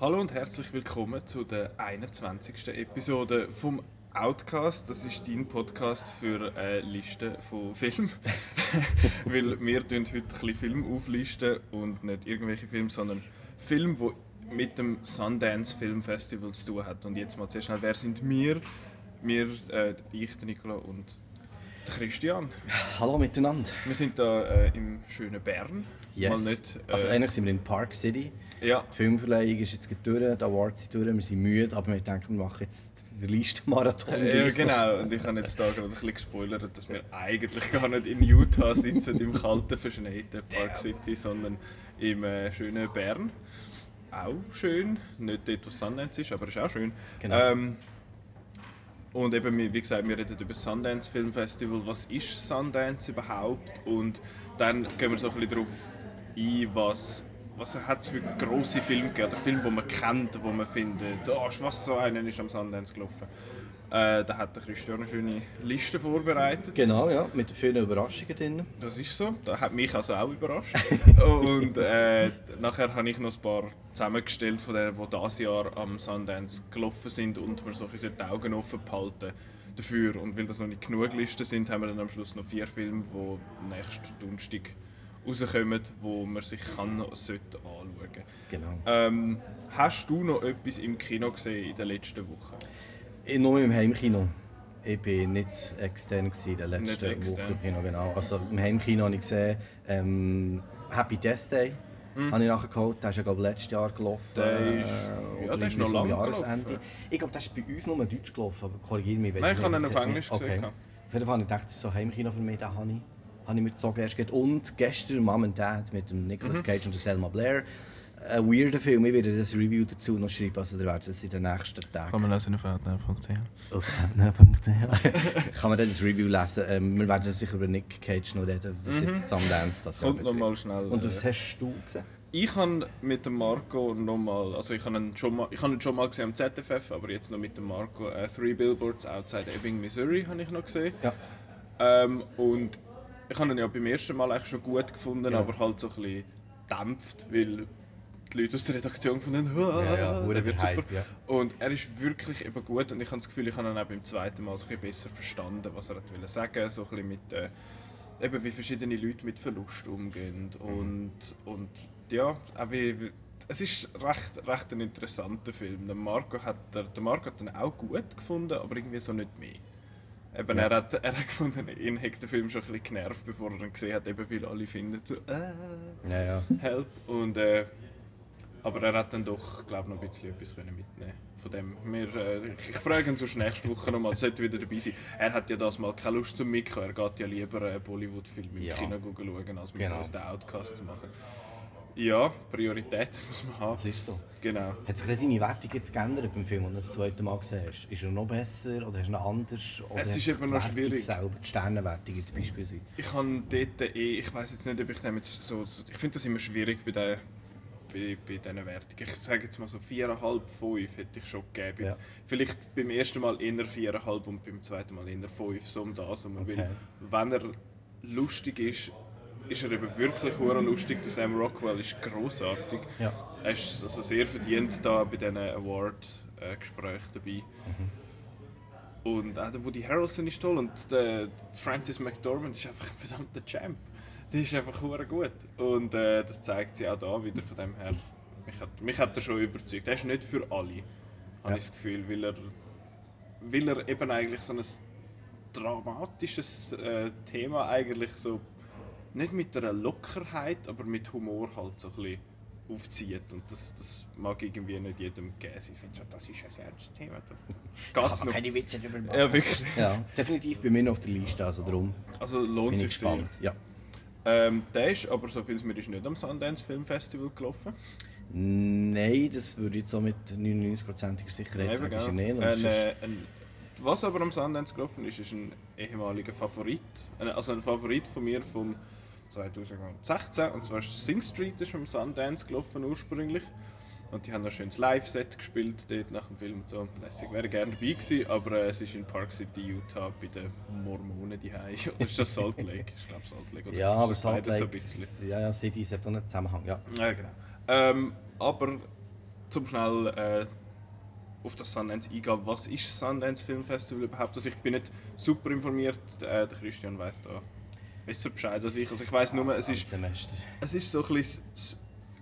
Hallo und herzlich willkommen zu der 21. Episode vom Outcast. Das ist dein Podcast für eine Liste von Filmen. Weil wir heute ein bisschen Filme auflisten und nicht irgendwelche Filme, sondern Filme, die mit dem Sundance Film Festival zu tun hat. Und jetzt mal sehr schnell, wer sind wir? Wir, äh, ich, Nicola und der Christian. Hallo miteinander. Wir sind da äh, im schönen Bern. Yes. Mal nicht, äh, also eigentlich sind wir in Park City. ja, Die Filmverleihung ist jetzt durch, die Awards sind durch, wir sind müde, aber wir denken, wir machen jetzt den Listenmarathon. Ja, genau. Und ich habe jetzt da gerade ein bisschen gespoilert, dass wir eigentlich gar nicht in Utah sitzen, im kalten, verschneiten Park City, sondern im äh, schönen Bern. Auch schön. Nicht dort, wo Sundance ist, aber ist auch schön. Genau. Ähm, und eben, wie gesagt, wir reden über das Sundance Film Festival. Was ist Sundance überhaupt? Und dann gehen wir so ein bisschen darauf ein, was, was hat es für grosse Filme gegeben, oder Filme, die man kennt, wo man findet, oh, was so einen ist am Sundance gelaufen. Äh, da hat der Christian eine schöne Liste vorbereitet. Genau, ja, mit vielen Überraschungen drin. Das ist so. Das hat mich also auch überrascht. und äh, nachher habe ich noch ein paar zusammengestellt von denen, die dieses Jahr am Sundance gelaufen sind und wir so ein bisschen die Augen offen behalten dafür. Und weil das noch nicht genug Listen sind, haben wir dann am Schluss noch vier Filme, die nächsten Donnerstag rauskommen, wo man sich kann, sollte anschauen Genau. ähm, Hast du noch etwas im Kino gesehen in den letzten Wochen? Ich, nur im Heimkino. Ich war nicht extern in der letzten. Woche im Kino, genau. Also im Heimkino habe ich gesehen, ähm, Happy Death Day. Habe ich nachher geholt. Der ist ja glaube ich, letztes Jahr gelaufen. Mhm. Der ist- äh, ja, der ist noch so am lang Jahresende. gelaufen. Ich glaube, der ist bei uns nur Deutsch gelaufen, aber korrigiere mich. weiss Nein, ich habe ihn auf Englisch gesehen, Okay. ja. Auf jeden Fall habe ich gedacht, das ist so Heimkino für mich, den habe ich, habe ich mir gezogen erst. Und gestern Mom and Dad mit dem Mhm. Nicolas Cage und der Selma Blair. Ein weirder Film, ich werde das Review dazu noch schreiben, also ihr werdet das in den nächsten Tagen man lesen auf outnow.ch. auf outnow.ch kann man dann das Review lesen. Ähm, wir werden sicher über Nick Cage noch reden, was jetzt Sundance das Mhm. Kommt noch mal schnell. Und äh, was hast du gesehen? Ich habe mit dem Marco nochmal, also ich habe ihn schon mal, ich habe ihn schon mal gesehen am ZFF, aber jetzt noch mit dem Marco, äh, Three Billboards Outside Ebbing, Missouri habe ich noch gesehen. Ja. Ähm, und ich habe ihn ja beim ersten Mal eigentlich schon gut gefunden, Ja. aber halt so ein bisschen dämpft, weil die Leute aus der Redaktion gefunden Ja, ja, der wird super. Hype, ja. Und er ist wirklich eben gut und ich habe das Gefühl, ich habe ihn auch beim zweiten Mal so ein bisschen besser verstanden, was er hat wollen sagen, so ein bisschen mit äh, eben wie verschiedene Leute mit Verlust umgehen und, und ja, auch wie- es ist recht, recht ein interessanter Film. Der Marco hat, der, der Marco hat ihn auch gut gefunden, aber irgendwie so nicht mehr. Eben, Ja. er, hat, er hat gefunden, ihn hat der Film schon ein bisschen genervt, bevor er ihn gesehen hat, eben weil alle finden so, äh, Ja, ja. Help. Und, äh, aber er hat dann doch, glaube noch ein bisschen etwas können mitnehmen von dem. Wir, äh, ich, frage ihn sonst nächste Woche nochmal, sollte wieder dabei sein. Er hat ja das mal keine Lust zum Mitkommen. Er geht ja lieber einen Bollywood-Film im Ja. Kino schauen, als mit Genau. uns den Outcast zu machen. Ja, Priorität muss man haben. Das ist so. Genau. Hat sich deine Wertung jetzt geändert beim Film, den du das zweite Mal gesehen hast? Ist er noch besser oder hast du ihn anders? Oder Es ist eben noch Wertung schwierig. Selber, die Sternenwertung jetzt beispielsweise. Ich habe dort eh, ich weiß jetzt nicht, ob ich dem jetzt so, so ich finde das immer schwierig bei den bei, bei diesen Wertungen. Ich sage jetzt mal so 4,5, 5 hätte ich schon gegeben. Ja. Vielleicht beim ersten Mal eher 4,5 und beim zweiten Mal eher 5, so um das. Und Okay. will, wenn er lustig ist, ist er eben wirklich hure lustig. Der Sam Rockwell ist großartig. Ja. Er ist also sehr verdient da bei diesen Award-Gesprächen dabei. Und auch der Woody Harrelson ist toll und der Francis McDormand ist einfach ein verdammter Champ. Die ist einfach hure gut. Und äh, das zeigt sie auch da wieder. Von dem her, mich hat, mich hat er schon überzeugt. Er ist nicht für alle, habe Ja. ich das Gefühl, weil er, weil er eben eigentlich so ein dramatisches äh, Thema eigentlich so nicht mit einer Lockerheit, aber mit Humor halt so ein bisschen aufzieht. Und das, das mag irgendwie nicht jedem geben. Ich finde so, das ist ein sehr ernstes Thema. Da geht's noch. keine Witze darüber machen. Ja, wirklich. Ja, definitiv bei mir noch auf der Liste, also darum Also lohnt bin ich sich sehr. gespannt. Ja. Ähm, der ist aber, so viel es mir ist, nicht am Sundance Film Festival gelaufen. Nein, das würde ich jetzt so mit 99%iger Sicherheit sagen, ist er nicht. Und Ein, äh, ein, was aber am Sundance gelaufen ist, ist ein ehemaliger Favorit. Ein, also ein Favorit von mir vom 2016. Und zwar ist Sing Street ist am Sundance gelaufen ursprünglich. Und die haben ein schönes Live-Set gespielt dort nach dem Film und so. Lässig wäre gerne dabei gewesen, aber äh, es ist in Park City, Utah bei den Mormonen die Oder ist das Salt Lake? Ich glaube Salt Lake. Oder ja, aber Salt beides so ein Lake, bisschen? ja, ja, City hat auch einen Zusammenhang, ja. Ja, genau. Ähm, aber zum schnell äh, auf das Sundance eingehen, was ist das Sundance Film Festival überhaupt? Also ich bin nicht super informiert, äh, der Christian weiß da besser Bescheid als ich. Also ich weiß nur, es ist, es ist so ein bisschen,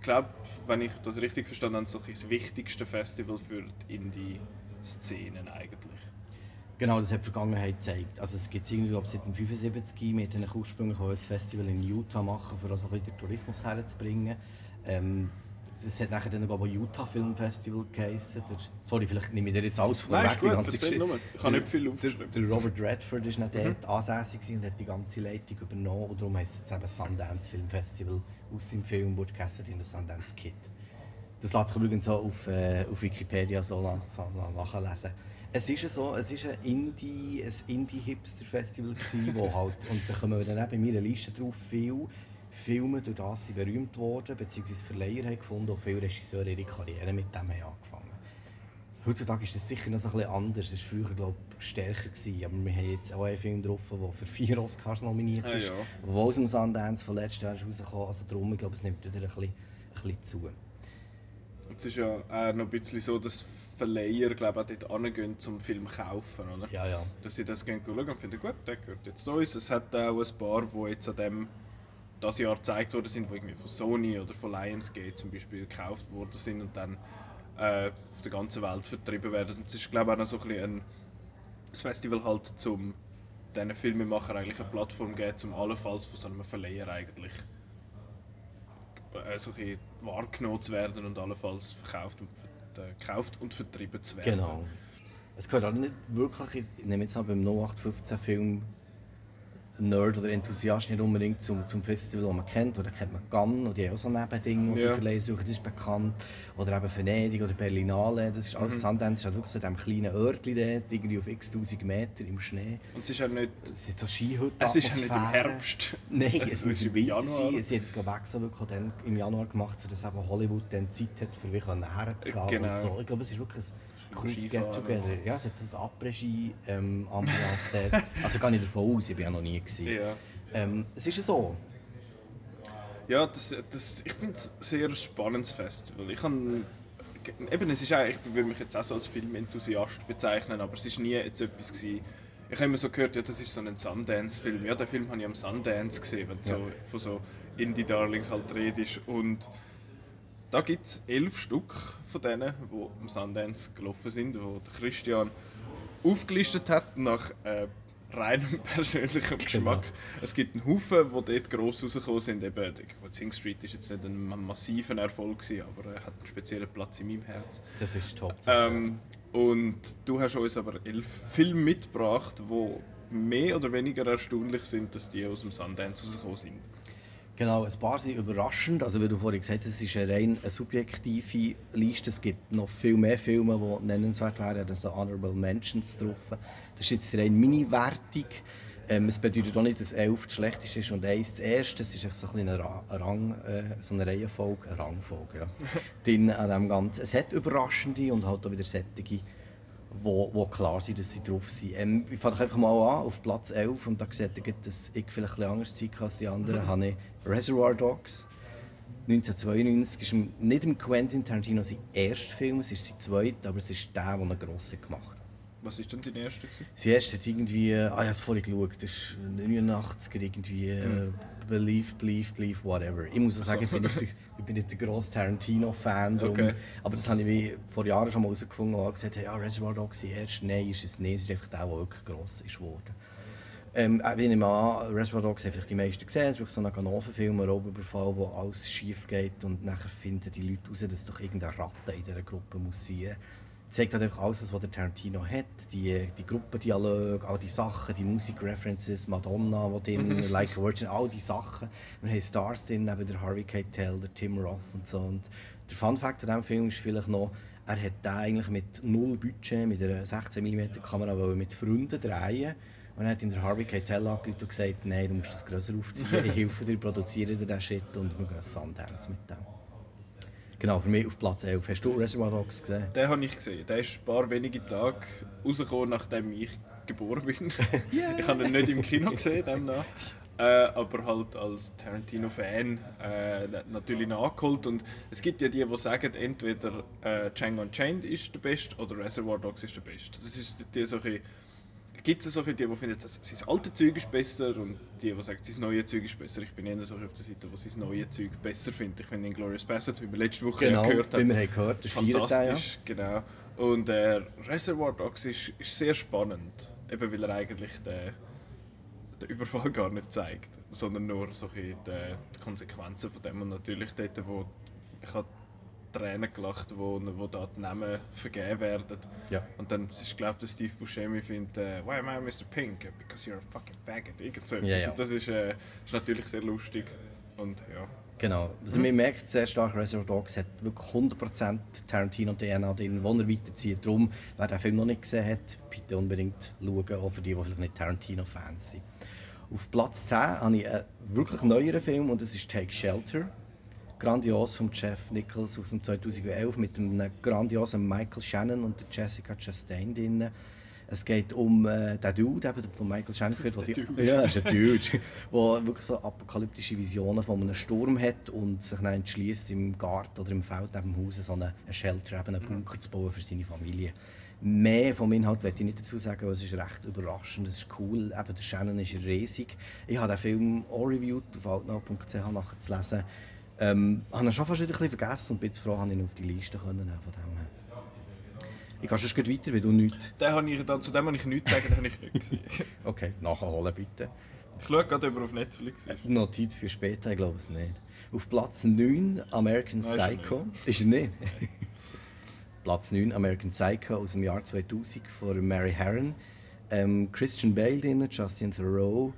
glaube, wenn ich das richtig verstanden habe, so das wichtigste Festival für die Indie-Szenen eigentlich. Genau, das hat die Vergangenheit gezeigt. Also es gibt irgendwie, glaube seit dem 75 mit einem ursprünglich ein Festival in Utah machen, um also den Tourismus herzubringen. Ähm, das hat nachher dann glaube ich Utah Film Festival geheißen. Der, sorry, vielleicht nehme ich dir jetzt alles von Nein, ganze Geschichte. Ich habe nicht viel der, der Robert Redford war noch dort mhm. ansässig und hat die ganze Leitung übernommen. Und darum heisst es jetzt eben Sundance Film Festival aus seinem Film Butch Cassidy und der Sundance Kid. Das lässt sich übrigens auch auf, äh, auf Wikipedia so, so nachlesen. Es ist so, es ist ein Indie, ein Indie-Hipster-Festival wo halt, und da kommen wir dann eben bei meiner Liste drauf, viel Filme durch das sind berühmt worden, beziehungsweise Verleiher haben gefunden und viele Regisseure ihre Karriere mit dem haben angefangen. Heutzutage ist das sicher noch so ein bisschen anders. Es war früher glaube ich, stärker. Gewesen. Aber wir haben jetzt auch einen Film drauf, der für vier Oscars nominiert ah, ist. Ah, ja. Der aus dem Sundance von letztes Jahr rausgekommen. Also darum, ich glaube, es nimmt wieder ein bisschen, ein bisschen zu. Es ist ja auch noch ein bisschen so, dass Verleiher glaube ich, auch dort hingehen, zum Film zu kaufen. Oder? Ja, ja. Dass sie das gehen schauen und finden, gut, der gehört jetzt zu uns. Es hat auch ein paar, die jetzt an dem das Jahr gezeigt worden sind, die irgendwie von Sony oder von Lionsgate zum Beispiel gekauft worden sind und dann äh, auf der ganzen Welt vertrieben werden. Es ist glaube ich auch noch so ein, ein Festival halt zum diesen Filmemacher eigentlich eine Plattform geben, um allenfalls von so einem Verleiher eigentlich äh, so ein wahrgenommen zu werden und allenfalls verkauft und, äh, gekauft und vertrieben zu werden. Genau. Es gehört auch nicht wirklich, ich nehme jetzt mal beim 0815 Film Nerd oder Enthusiast nicht unbedingt zum, zum Festival, das man kennt. Oder kennt man Cannes und die haben auch so Nebendinge, die ja. sie verleihen suchen, das ist bekannt. Oder eben Venedig oder Berlinale, das ist alles mhm. Sundance, ist halt wirklich so in diesem kleinen Örtchen dort, irgendwie auf x tausend Meter im Schnee. Und es ist ja nicht... Es ist so Skihütte Es ist ja nicht im Herbst. Nein, es, es muss im Winter sein. Sie haben es glaube ich extra wirklich dann im Januar gemacht, für das eben Hollywood dann Zeit hat, für wie herzugehen genau. und so. Ich glaube, es ist wirklich ein cooles Get-Together. Ja, es hat ein Après-Ski-Ambiance ähm, dort. Also gar nicht davon aus, ich war ja noch nie. Gewesen. Ja. Ähm, es ist so. Ja, das, das, ich finde es ein sehr spannendes Festival. Ich kann, eben, es ist eigentlich, ich würde mich jetzt auch so als Filmenthusiast bezeichnen, aber es war nie jetzt etwas gewesen, ich habe immer so gehört, ja, das ist so ein Sundance-Film. Ja, den Film habe ich am Sundance gesehen, wenn ja. so von so Indie-Darlings halt redest. Und da gibt es elf Stück von denen, die am Sundance gelaufen sind, wo der Christian aufgelistet hat nach äh, reinem persönlichem genau. Geschmack. Es gibt einen Haufen, die dort gross rausgekommen sind. Eben, Sing Street war jetzt nicht ein massiver Erfolg, gewesen, aber er hat einen speziellen Platz in meinem Herz. Das ist top. Ähm, und du hast uns aber elf Filme mitgebracht, die mehr oder weniger erstaunlich sind, dass die aus dem Sundance rausgekommen sind. Genau, ein paar sind überraschend. Also wie du vorhin gesagt hast, es ist eine rein eine subjektive Liste. Es gibt noch viel mehr Filme, die nennenswert wären. Da sind Honorable Mentions drauf. Das ist jetzt rein meine Wertung. Ähm, es bedeutet auch nicht, dass 11 das schlechteste ist und 1 das erste. Es ist so ein eine, Rang, äh, so eine Reihenfolge, eine Rangfolge. Ja. An dem Ganzen. Es hat überraschende und halt auch wieder sättige wo, wo klar sind, dass sie drauf sind. Ähm, ich fange einfach mal an, auf Platz 11, und da seht ihr, dass ich vielleicht ein anders Zeit als die anderen, mhm. habe ich Reservoir Dogs. 1992 ist nicht im Quentin Tarantino sein erster Film, es ist sein zweiter, aber es ist der, der einen grossen gemacht hat. Was war denn sein erster? Sein erster hat irgendwie, ah, ich habe es vorhin geschaut, das ist 89 irgendwie, mhm. Believe, Believe, Believe, whatever. Ich muss sagen, ich bin nicht der, ich bin nicht der grosse Tarantino-Fan, okay. aber das habe ich vor Jahren schon mal herausgefunden und gesagt, hey, ja, Reservoir Dogs erst, nein, ist es nicht, es ist einfach der, der wirklich gross ist geworden. Ähm, äh, ich nehme an, Reservoir Dogs haben vielleicht die meisten gesehen. Es ist so ein Ganoven-Film, ein Raubüberfall, wo alles schief geht und nachher finden die Leute heraus, dass doch irgendeine Ratte in dieser Gruppe muss sein zeigt halt einfach alles, was der Tarantino hat. Die, die Gruppendialoge, all die Sachen, die Musikreferences, Madonna, die drin, Like a Virgin, all die Sachen. Wir haben Stars drin, neben der Harvey Keitel, der Tim Roth und so. Und der Fun Fact an diesem Film ist vielleicht noch, er hat den eigentlich mit null Budget, mit einer 16 mm Kamera mit Freunden drehen und dann hat ihn der Harvey Keitel angerufen und gesagt, nein, du musst das grösser aufziehen, ich helfe dir, produziere dir den Shit und wir gehen Sundance mit dem. Genau, für mich auf Platz 11. Hast du Reservoir Dogs gesehen? Den habe ich gesehen. Der ist ein paar wenige Tage rausgekommen, nachdem ich geboren bin. yeah. Ich habe ihn nicht im Kino gesehen, demnach. äh, aber halt als Tarantino-Fan äh, natürlich nachgeholt. Und es gibt ja die, die sagen, entweder äh, Django Unchained ist der Beste oder Reservoir Dogs ist der Beste. Das ist die, die so gibt es solche, die, die finden, dass sein alte Zeug ist besser und die, die sagen, sein neues Zeug ist besser. Ich bin eher so auf der Seite, die sein neues Zeug besser findet. Ich finde Inglourious Basterds, wie wir letzte Woche genau, ja gehört haben, wir gehört, das fantastisch, ja. genau. Und äh, Reservoir Dogs ist, ist sehr spannend, eben weil er eigentlich den, den Überfall gar nicht zeigt, sondern nur so die, die Konsequenzen von dem und natürlich dort, wo ich habe Tränen gelacht, wo, wo da die Namen vergeben werden. Ja. Und dann ist glaube ich, Steve Buscemi findet, uh, why am I Mr. Pink? Because you're a fucking faggot. Irgend so. Ja, ja. Das ist, äh, ist natürlich sehr lustig und ja. Genau. Also man merkt sehr stark, Reservoir Dogs hat wirklich 100% Tarantino DNA drin, wo er weiterzieht. Darum, wer den Film noch nicht gesehen hat, bitte unbedingt schauen, auch für die, die vielleicht nicht Tarantino-Fans sind. Auf Platz 10 habe ich einen wirklich neueren Film und das ist Take Shelter grandios von Jeff Nichols aus dem 2011 mit einem grandiosen Michael Shannon und Jessica Chastain drin. Es geht um äh, den Dude eben von Michael Shannon. Der die. Ja, ist ein Dude, der wirklich so apokalyptische Visionen von einem Sturm hat und sich dann entschließt, im Garten oder im Feld neben dem Haus so einen Shelter, eben einen Bunker zu bauen für seine Familie. Mehr vom Inhalt werde ich nicht dazu sagen, aber es ist recht überraschend, es ist cool. Eben, der Shannon ist riesig. Ich habe den Film auch reviewed auf altnah.ch nachzulesen. Ähm, habe ich schon fast wieder ein bisschen vergessen und bin jetzt froh, dass ich ihn auf die Liste können von dem her. Ich gehe schon weiter, weil du nichts... Den habe ich, zu dem habe ich nichts sagen, den habe ich nicht gesehen. okay, nachholen bitte. Ich schaue gerade, ob er auf Netflix ist. Notiz für später, ich glaube es nicht. Auf Platz 9 American Nein, Psycho. Ist er nicht? Platz 9 American Psycho aus dem Jahr 2000 von Mary Herron. Ähm, Christian Bale drin, Justin Theroux,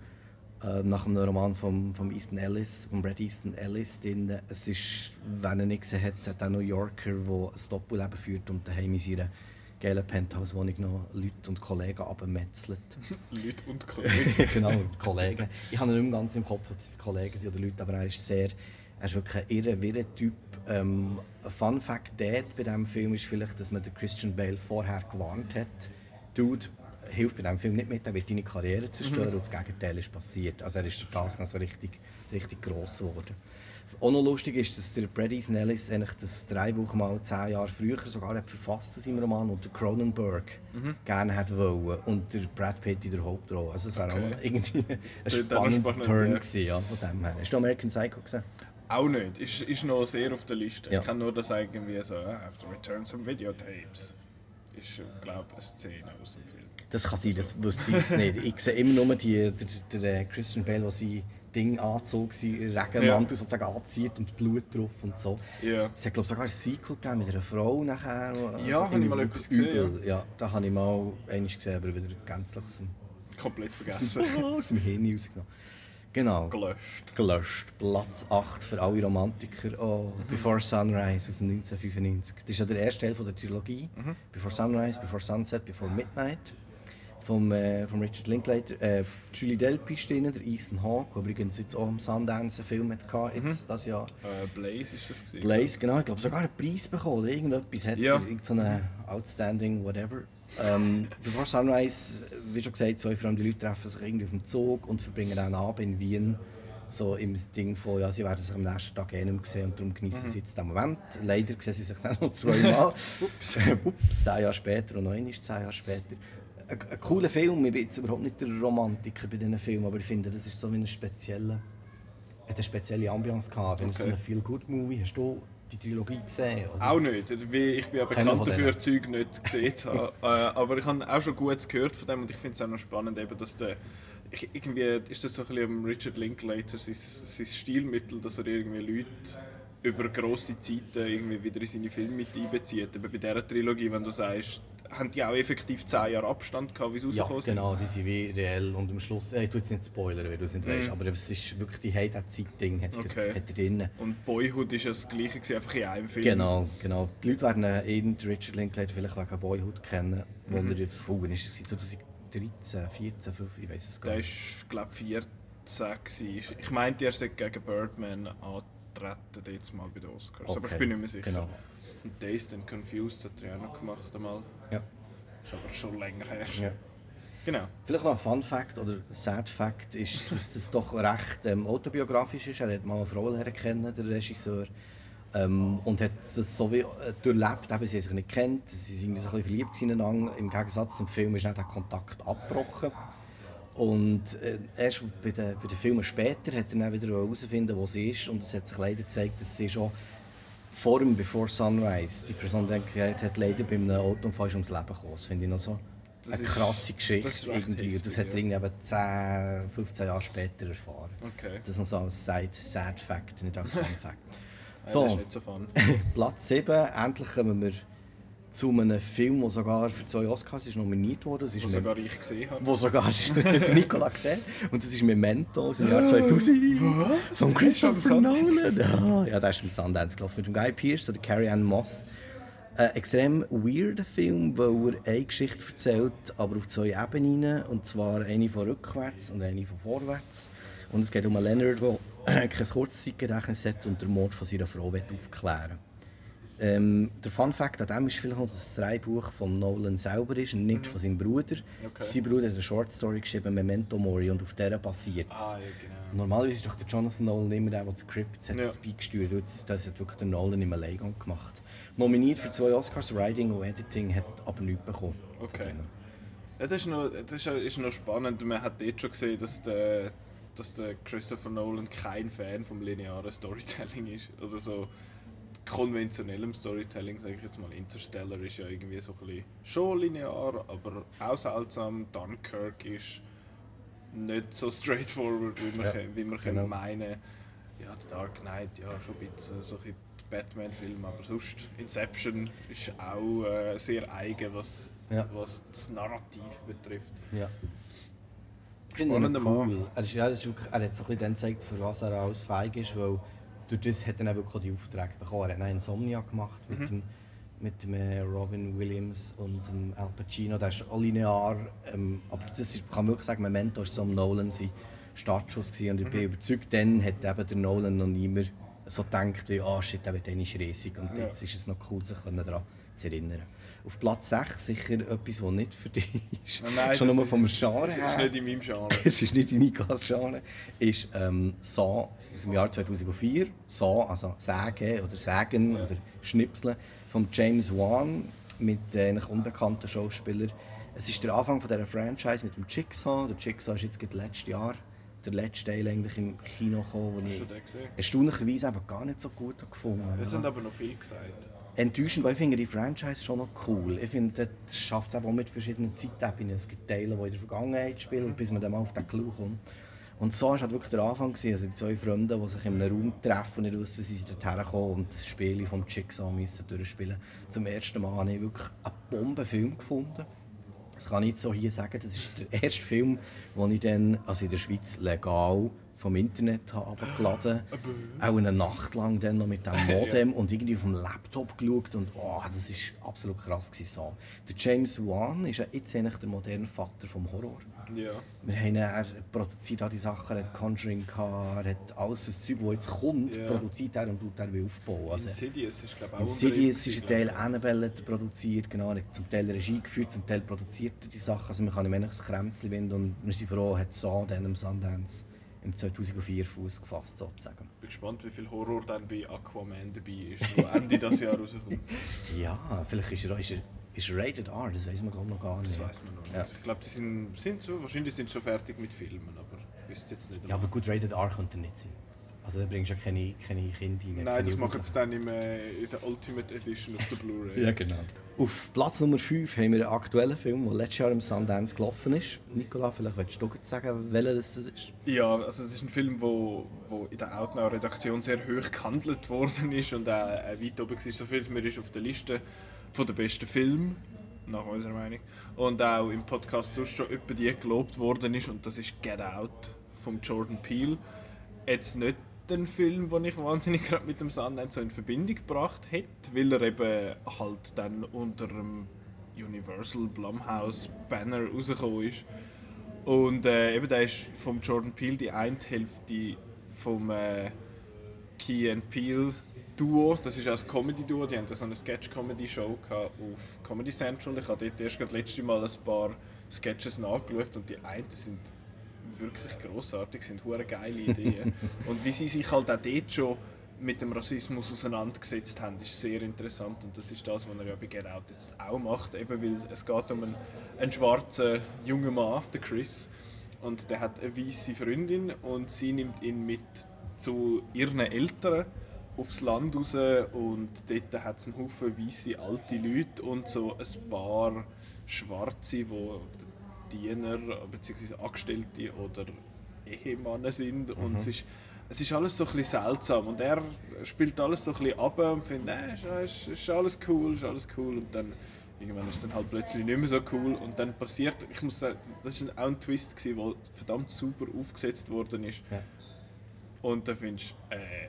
äh, nach einem Roman von vom Easton Ellis, von Brad Easton Ellis. Drin. Es ist, wenn er nicht gesehen hat, hat ein New Yorker, der ein Doppelleben führt und daheim in seiner geilen Penthouse-Wohnung noch Leute und Kollegen abmetzelt. Leute und Kollegen? genau, Kollegen. Ich habe nicht mehr ganz im Kopf, ob es Kollegen sind oder Leute, aber er ist sehr, er ist wirklich ein irre, wirrer Typ. Ähm, ein Fun Fact bei diesem Film ist vielleicht, dass man den Christian Bale vorher gewarnt hat. Dude, hilft bei diesem Film nicht mit, er wird deine Karriere zerstören mhm. und das Gegenteil ist passiert. Also er ist das dann so richtig, richtig gross geworden. Auch noch lustig ist, dass der Brad Easton Ellis eigentlich das Drehbuch mal zehn Jahre früher sogar hat verfasst in seinem Roman und der Cronenberg mhm. gerne hat wollen und der Brad Pitt in der Hauptrolle. Also es wäre okay. auch irgendwie ein spannender Turn ja. gewesen, ja, von dem her. Hast du American Psycho gesehen? Auch nicht. Ist, ist noch sehr auf der Liste. Ja. Ich kann nur das irgendwie so, I have to return some videotapes. Ist, glaube ich, eine Szene aus dem Film. Das kann sein, das wüsste ich jetzt nicht. Ich sehe immer nur die, der, der Christian Bale, der sein Ding anzog, sein Regenmantel ja. sozusagen anzieht und Blut drauf und so. Ja. Es hat glaube sogar ein Sequel gegeben mit einer Frau nachher. Also ja, habe ich mal etwas gesehen. Ja. ja, da habe ich mal einiges gesehen, aber wieder gänzlich aus dem... Komplett vergessen. Aus dem, aus dem Hirn rausgenommen. Genau. Gelöscht. Gelöscht. Platz 8 für alle Romantiker. Oh, mhm. Before Sunrise aus 1995. Das ist ja der erste Teil von der Trilogie. Mhm. Before Sunrise, Before Sunset, Before Midnight vom, äh, vom Richard Linklater. Äh, Julie Delpy ist drin, der Ethan Hawke, der übrigens jetzt auch im Sundance einen Film hatte, jetzt mhm. das Jahr. Äh, Blaze ist das gewesen. Blaze, genau. Ich glaube sogar einen Preis bekommen oder irgendetwas hat ja. er, irgendeine Outstanding, whatever. Ähm, Before Sunrise, wie schon gesagt, zwei die Leute treffen sich irgendwie auf dem Zug und verbringen einen Abend in Wien so im Ding von, ja, sie werden sich am nächsten Tag eh nicht sehen und darum genießen mhm. sie jetzt den Moment. Leider sehen sie sich dann noch zweimal. Ups. Ups, zehn Jahre später und noch einmal zehn Jahre später ein, ein cooler Film. Ich bin jetzt überhaupt nicht der Romantiker bei diesen Filmen, aber ich finde, das ist so wie eine spezielle, hat eine spezielle Ambiance gehabt. Wenn okay. so ein Feel-Good-Movie hast du die Trilogie gesehen? Oder? Auch nicht. Ich bin ja bekannt dafür, Zeug nicht gesehen zu haben. Äh, aber ich habe auch schon Gutes gehört von dem und ich finde es auch noch spannend, eben, dass der irgendwie ist das so ein bisschen Richard Linklater sein, sein Stilmittel, dass er irgendwie Leute über grosse Zeiten irgendwie wieder in seine Filme mit einbezieht. Aber bei dieser Trilogie, wenn du sagst, haben die auch effektiv 10 Jahre Abstand gehabt, wie sie ja, rausgekommen genau, die sind wie reell und am Schluss, äh, ich tue jetzt nicht spoilern, weil du es nicht mm. weißt, aber es ist wirklich die Zeit-Ding hat, okay. er, hat er drin. Und Boyhood ist ja das gleiche, gewesen, einfach in einem Film. Genau, genau. Die Leute werden ihn, Richard Linklater vielleicht wegen Boyhood kennen, wo mhm. er vorhin ist, 2013, 14, 15, ich weiß es gar nicht. Der war, glaube ich, 14 Ich meinte, er sei gegen Birdman antreten, jetzt mal bei den Oscars, okay. aber ich bin nicht mehr sicher. Genau. Und Dazed and Confused hat er ja auch noch gemacht einmal. Ja. Ist aber schon länger her. Ja. Genau. Vielleicht noch ein Fun Fact oder Sad Fact ist, dass das doch recht ähm, autobiografisch ist. Er hat mal eine Frau kennen, der Regisseur. Ähm, und hat das so wie äh, durchlebt, eben, sie haben sich nicht kennt, sie sind so ein verliebt ineinander. Im Gegensatz zum Film ist dann der Kontakt abgebrochen. Und äh, erst bei den, bei den Filmen später hat er dann wieder herausfinden, wo sie ist. Und es hat sich leider gezeigt, dass sie schon vor dem Before Sunrise, die Person denkt, hat leider bei einem Autounfall ums Leben gekommen. Das finde ich noch so das eine krasse Geschichte. Das, irgendwie. Heftig, das hat er irgendwie 10, 15 Jahre später erfahren. Okay. Das ist noch so als Sad, Sad Fact, nicht als Fun Fact. So, so Platz 7, endlich kommen wir zu einem Film, der sogar für zwei Oscars ist nominiert wurde. Das ist wo sogar ich gesehen habe. Wo sogar Nicola gesehen Und das ist Memento aus dem Jahr 2000. Was? Von Christopher Nolan. Ja, ja, der ist im Sundance gelaufen. Mit dem Guy Pearce oder Carrie Ann Moss. Ein extrem weirder Film, weil er eine Geschichte erzählt, aber auf zwei Ebenen. Und zwar eine von rückwärts und eine von vorwärts. Und es geht um einen Leonard, der kein Kurzzeitgedächtnis hat und den Mord von seiner Frau aufklären ähm, Der Fun Fact an dem ist vielleicht noch, dass das Drehbuch von Nolan selber ist und nicht mhm. von seinem Bruder. Okay. Sein Bruder hat eine Short Story geschrieben, Memento Mori, und auf der basiert es. Ah, ja, genau. Normalerweise ist doch der Jonathan Nolan immer der, der das Skript hat ja. beigesteuert hat. Das hat wirklich der Nolan im Alleingang gemacht. Nominiert für zwei Oscars, Writing und Editing, hat aber nichts bekommen. Okay. Ja, das ist, noch, das ist noch spannend. Man hat dort schon gesehen, dass der dass der Christopher Nolan kein Fan vom linearen Storytelling ist. Also so konventionellem Storytelling, sage ich jetzt mal. Interstellar ist ja irgendwie so ein bisschen schon linear, aber auch seltsam. Dunkirk ist nicht so straightforward, wie wir, ja, wie wir genau. meinen. Ja, The Dark Knight, ja, schon ein bisschen so ein Batman-Film, aber sonst Inception ist auch äh, sehr eigen, was, ja. was das Narrativ betrifft. Ja. Spannender cool. Mann. Er, ist, ja, ist wirklich, er hat so ein dann gezeigt, für was er alles fähig ist, weil durch das hat er wirklich die Aufträge bekommen. Er hat einen Insomnia gemacht mit mhm. dem, mit dem äh, Robin Williams und dem Al Pacino. Der ist auch linear, ähm, aber das ist, kann man wirklich sagen, Memento war so Nolan sein Startschuss gewesen. und ich bin mhm. überzeugt, dann hat eben der Nolan noch nie mehr so gedacht, wie, ah oh, shit, der wird riesig und ja. jetzt ist es noch cool, sich daran zu erinnern. Auf Platz 6 sicher etwas, das nicht für dich ist. Nein, Schon nur vom Genre her. Es ist nicht in meinem Genre. es ist nicht in Nikas Genre. Ist ähm, Saw aus dem Jahr 2004. Saw, also Sägen oder Sägen ja. oder Schnipseln. Von James Wan mit äh, einem unbekannten Schauspieler. Es ist der Anfang von dieser Franchise mit dem Jigsaw. Der Jigsaw ist jetzt letztes Jahr der letzte Teil eigentlich im Kino gekommen, den ich erstaunlicherweise aber gar nicht so gut gefunden habe. Es sind aber noch viel gesagt enttäuschend, weil ich finde die Franchise schon noch cool. Ich finde, das schafft es auch mit verschiedenen Zeitebenen. Es gibt Teile, die in der Vergangenheit spielen, bis man dann mal auf den Clou kommt. Und so war halt wirklich der Anfang. Gewesen. Also die zwei Freunde, die sich in einem Raum treffen und nicht wissen, wie sie dorthin kommen und das Spiel vom Jigsaw müssen durchspielen Zum ersten Mal habe ich wirklich einen Bombenfilm gefunden. Das kann ich so hier sagen. Das ist der erste Film, den ich dann also in der Schweiz legal vom Internet abgeladen habe. Auch eine Nacht lang dann noch mit dem Modem und irgendwie auf dem Laptop geschaut und oh, das war absolut krass. So. Der James Wan ist ja jetzt eigentlich der moderne Vater vom Horror. Ja. Wir haben, er produziert all die Sachen, er hat Conjuring gehabt, er hat alles das Zeug, das jetzt kommt, ja. produziert er und tut er wie aufbauen. Also, Insidious ist glaube ich auch Insidious ist ein Teil Annabelle produziert, genau, er hat zum Teil Regie geführt, zum Teil produziert er die Sachen, also man kann ihm eigentlich das Kränzchen winden und wir sind froh, hat so dann im Sundance im 2004 Fuß gefasst sozusagen. Ich bin gespannt, wie viel Horror dann bei Aquaman dabei ist, wo Ende dieses Jahr rauskommt. Ja, vielleicht ist er, ist er, ist er rated R, das weiß man glaube noch gar nicht. Das weiß man noch nicht. Ja. Ich glaube, die sind, sind so, wahrscheinlich sind schon fertig mit Filmen, aber ich wüsste jetzt nicht. Ja, aber gut, rated R könnte er nicht sein. Also da bringst du ja keine, keine Kinder rein. Nein, das machen sie dann im, äh, in der Ultimate Edition auf der Blu-ray. ja, genau. Auf Platz Nummer 5 haben wir einen aktuellen Film, der letztes Jahr im Sundance gelaufen ist. Nikola, vielleicht willst du sagen, welcher das ist? Ja, also das ist ein Film, der wo, wo in der Outnow-Redaktion sehr hoch gehandelt worden ist und auch äh, weit oben war. So viel mir ist auf der Liste von der besten Filme, nach unserer Meinung. Und auch im Podcast sonst schon über die gelobt worden ist und das ist Get Out von Jordan Peele. Jetzt nicht ein Film, den ich wahnsinnig gerade mit dem Sundance so in Verbindung gebracht hätte, weil er eben halt dann unter dem Universal Blumhouse Banner rausgekommen ist. Und äh, eben der ist vom Jordan Peele die eine Hälfte vom äh, Key and Peele Duo. Das ist auch ein Comedy-Duo. Die haben so eine Sketch-Comedy-Show auf Comedy Central. Ich habe dort erst das letzte Mal ein paar Sketches nachgeschaut und die einen sind wirklich großartig, sind hure geile Ideen. und wie sie sich halt auch dort schon mit dem Rassismus auseinandergesetzt haben, ist sehr interessant. Und das ist das, was er ja bei Get Out jetzt auch macht, eben weil es geht um einen, einen schwarzen jungen Mann, den Chris, und der hat eine weiße Freundin und sie nimmt ihn mit zu ihren Eltern aufs Land raus. Und dort hat es einen Haufen weiße alte Leute und so ein paar Schwarze, wo Diener bzw. Angestellte oder Ehemänner sind mhm. und es ist, es ist alles so ein bisschen seltsam und er spielt alles so ein bisschen ab und findet, äh, ist, ist, alles cool, ist alles cool und dann irgendwann ist es dann halt plötzlich nicht mehr so cool und dann passiert, ich muss sagen, das war auch ein Twist, der verdammt super aufgesetzt worden ist ja. und dann findest du, äh,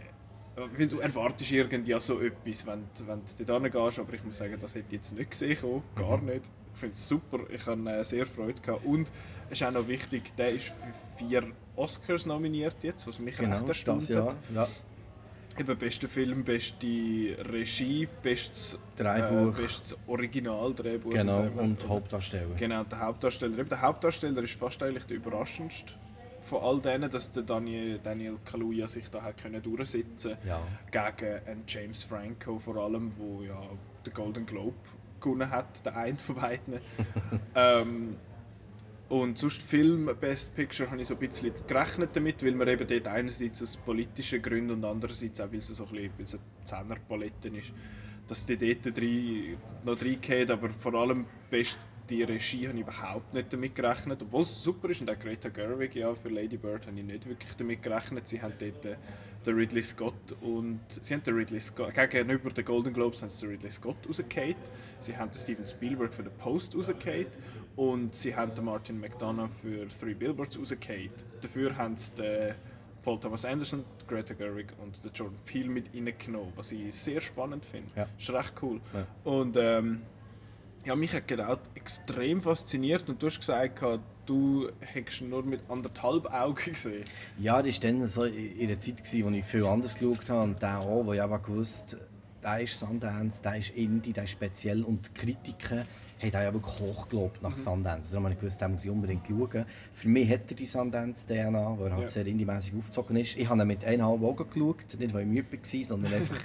weil du erwartest irgendwie so etwas, wenn, wenn du da gehst, aber ich muss sagen, das hätte ich jetzt nicht gesehen, gar mhm. nicht. Ich finde es super, ich habe äh, sehr Freude gehabt und es ist auch noch wichtig, der ist für vier Oscars nominiert jetzt, was mich genau, echt erstaunt hat. Ja. Eben bester Film, beste Regie, bestes Drehbuch, äh, bestes Originaldrehbuch. Genau, und Hauptdarsteller. Genau, der Hauptdarsteller. Eben der Hauptdarsteller ist fast eigentlich der überraschendste von all denen, dass der Daniel, Daniel Kaluuya sich da hat können durchsetzen ja. gegen einen James Franco vor allem, wo ja den Golden Globe gewonnen hat, der eine von beiden. ähm, und sonst Film Best Picture habe ich so ein bisschen gerechnet damit, weil man eben dort einerseits aus politischen Gründen und andererseits auch, weil es so ein bisschen, weil es eine Zehnerpalette ist, dass die dort drei, noch reingeht, aber vor allem Best die Regie habe ich überhaupt nicht damit gerechnet, obwohl es super ist und auch Greta Gerwig, ja, für Lady Bird habe ich nicht wirklich damit gerechnet. Sie haben dort den Ridley Scott und sie haben den Ridley Scott, gegenüber den Golden Globes haben sie den Ridley Scott rausgehakt, sie haben den Steven Spielberg für den Post rausgehakt und sie haben den Martin McDonough für Three Billboards rausgehakt. Dafür haben sie den Paul Thomas Anderson, Greta Gerwig und den Jordan Peele mit reingenommen, was ich sehr spannend finde. Ja. Ist recht cool. Ja. Und ähm, ja, mich hat genau extrem fasziniert und du hast gesagt, du hättest nur mit anderthalb Augen gesehen. Ja, das war dann so in der Zeit, wo ich viel anders geschaut habe und der auch, wo ich auch gewusst der ist Sundance, der ist Indie, der ist speziell und die Kritiker haben ja wirklich hochgelobt nach mhm. Sundance. Darum habe ich gewusst, den muss ich unbedingt schauen. Für mich hat er die Sundance-DNA, weil er halt ja. sehr indie-mäßig aufgezogen ist. Ich habe ihn mit eineinhalb Augen geschaut, nicht weil ich müde war, sondern einfach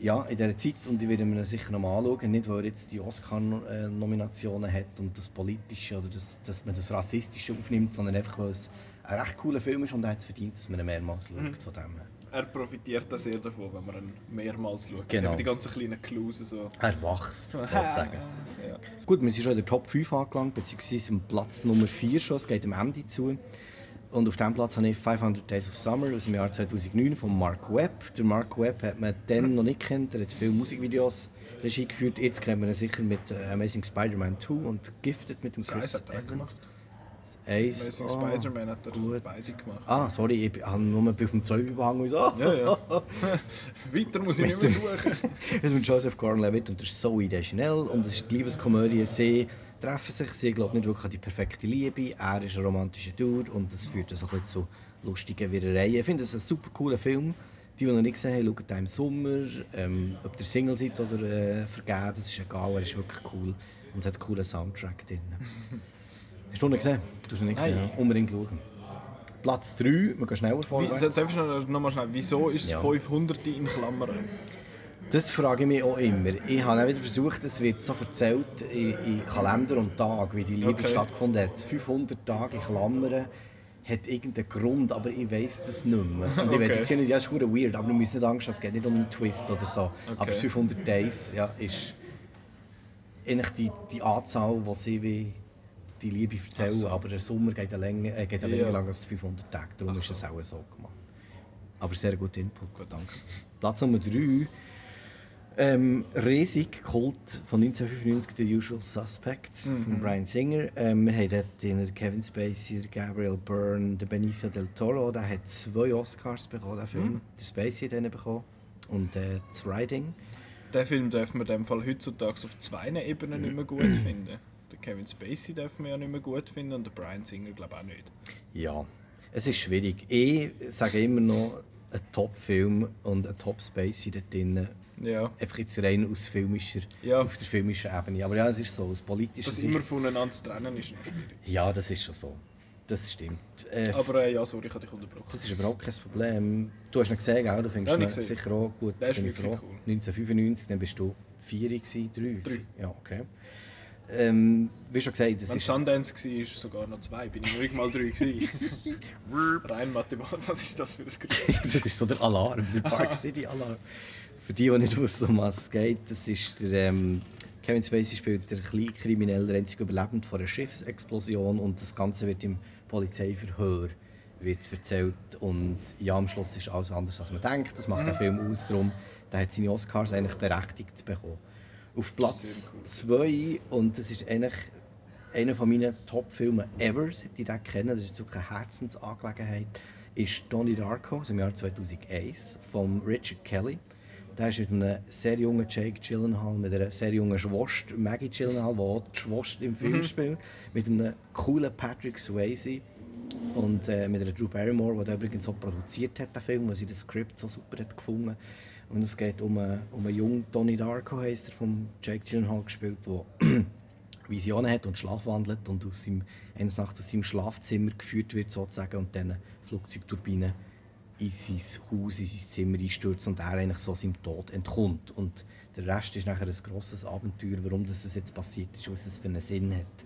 ja, in dieser Zeit und ich werde mir sicher noch mal anschauen, nicht weil er jetzt die Oscar-Nominationen hat und das Politische oder das, dass man das Rassistische aufnimmt, sondern einfach, weil es ein recht cooler Film ist und er hat es verdient, dass man ihn mehrmals schaut. Mhm. Von dem. Er profitiert da sehr davon, wenn man ihn mehrmals schaut. Genau. Eben die ganzen kleinen Clues. So. Er wächst, sozusagen. ja. Gut, wir sind schon in der Top 5 angelangt, beziehungsweise am Platz Nummer 4 schon, es geht am Ende zu. Und auf diesem Platz habe ich 500 Days of Summer aus dem Jahr 2009 von Mark Webb. Der Mark Webb hat man dann noch nicht kennt. Er hat viele Musikvideos Regie geführt. Jetzt kennt man ihn sicher mit äh, Amazing Spider-Man 2 und Gifted mit dem Chris Evans. Eins, Amazing oh, Spider-Man hat er gut. beide gemacht. Ah, sorry, ich habe nur auf dem Zeug überhangen und so. Ja, ja. Weiter muss ich nicht mehr suchen. mit Joseph Gordon-Levitt und der Zoe Deschanel und es ist die Liebeskomödie «See» treffen sich. Sie glauben nicht wirklich an die perfekte Liebe. Er ist ein romantischer Dude und das führt so ein zu lustigen Wirereien. Ich finde es ein super cooler Film. Die, die noch nicht gesehen haben, schauen im Sommer. Ähm, ob ihr Single seid oder äh, vergeben, das ist egal. Er ist wirklich cool und hat einen coolen Soundtrack drin. Hast du noch nicht gesehen? Du hast noch nicht gesehen? Ja. Unbedingt schauen. Platz 3, wir gehen schneller vorwärts. Wie, noch mal schnell, wieso ist es ja. 500 in Klammern? Das frage ich mich auch immer. Ich habe auch wieder versucht, es wird so erzählt in, in Kalender und Tag, wie die Liebe okay. stattgefunden hat. 500 Tage in Klammern hat irgendeinen Grund, aber ich weiß das nicht mehr. Und ich okay. jetzt nicht, ja, ist weird, aber du musst nicht Angst haben, es geht nicht um einen Twist oder so. Okay. Aber 500 Days ja, ist eigentlich die, die Anzahl, die sie wie die Liebe erzählen, so. aber der Sommer geht ja länger, äh, geht ja weniger lang als 500 Tage, darum Ach ist es auch so gemacht. Aber sehr guter Input, danke. Platz Nummer 3 ähm, riesig Kult von 1995, The Usual Suspects mhm. von Brian Singer. Ähm, wir haben dort den Kevin Spacey, Gabriel Byrne, den Benicio del Toro. Der hat zwei Oscars bekommen, der Film. Mhm. Der Spacey hat einen bekommen und äh, das Riding. Den Film dürfen wir in dem Fall heutzutage auf zwei Ebenen nicht mehr gut finden. Den Kevin Spacey dürfen wir ja nicht mehr gut finden und den Brian Singer glaube ich auch nicht. Ja, es ist schwierig. Ich sage immer noch, ein Top-Film und ein Top-Spacey dort drin Ja. Einfach jetzt rein aus filmischer, ja. auf der filmischen Ebene. Aber ja, es ist so, aus politischer Das immer voneinander zu trennen ist noch schwierig. Ja, das ist schon so. Das stimmt. Äh, aber äh, ja, sorry, ich habe dich unterbrochen. Das ist überhaupt kein Problem. Du hast ihn gesehen, auch? Du findest ihn sicher auch gut. Der ist wirklich cool. 1995, dann bist du vier, gewesen, drei? Drei. Ja, okay. Ähm, wie schon gesagt, das Wenn ist... Sundance war, sogar noch zwei. Bin ich ruhig mal drei Rein mathematisch, was ist das für ein Gerät? das ist so der Alarm, der Park City Alarm. Für die, die nicht wissen, um was es geht, das ist der... Ähm, Kevin Spacey spielt der Kleinkriminelle, der einzig überlebend von einer Schiffsexplosion und das Ganze wird im Polizeiverhör wird erzählt und ja, am Schluss ist alles anders, als man denkt. Das macht der Film aus, darum der hat seine Oscars eigentlich berechtigt bekommen. Auf Platz 2 cool. und das ist eigentlich einer von meinen Top-Filmen ever, seit ich den kenne, das ist wirklich eine Herzensangelegenheit, ist Donnie Darko aus dem Jahr 2001 von Richard Kelly. Der ist mit einem sehr jungen Jake Gyllenhaal, mit einer sehr jungen Schwester, Maggie Gyllenhaal, die auch die Schwester im Film mhm. spielt, mit einem coolen Patrick Swayze und äh, mit einer Drew Barrymore, die übrigens auch produziert hat, den Film, weil sie das Skript so super hat gefunden Und es geht um einen, um einen jungen Donnie Darko, heißt er, von Jake Gyllenhaal gespielt, der Visionen hat und schlafwandelt und aus seinem, eines Nachts aus seinem Schlafzimmer geführt wird sozusagen und dann Flugzeugturbinen in sein Haus, in sein Zimmer einstürzt und er eigentlich so seinem Tod entkommt. Und der Rest ist nachher ein grosses Abenteuer, warum das jetzt passiert ist, was es für einen Sinn hat.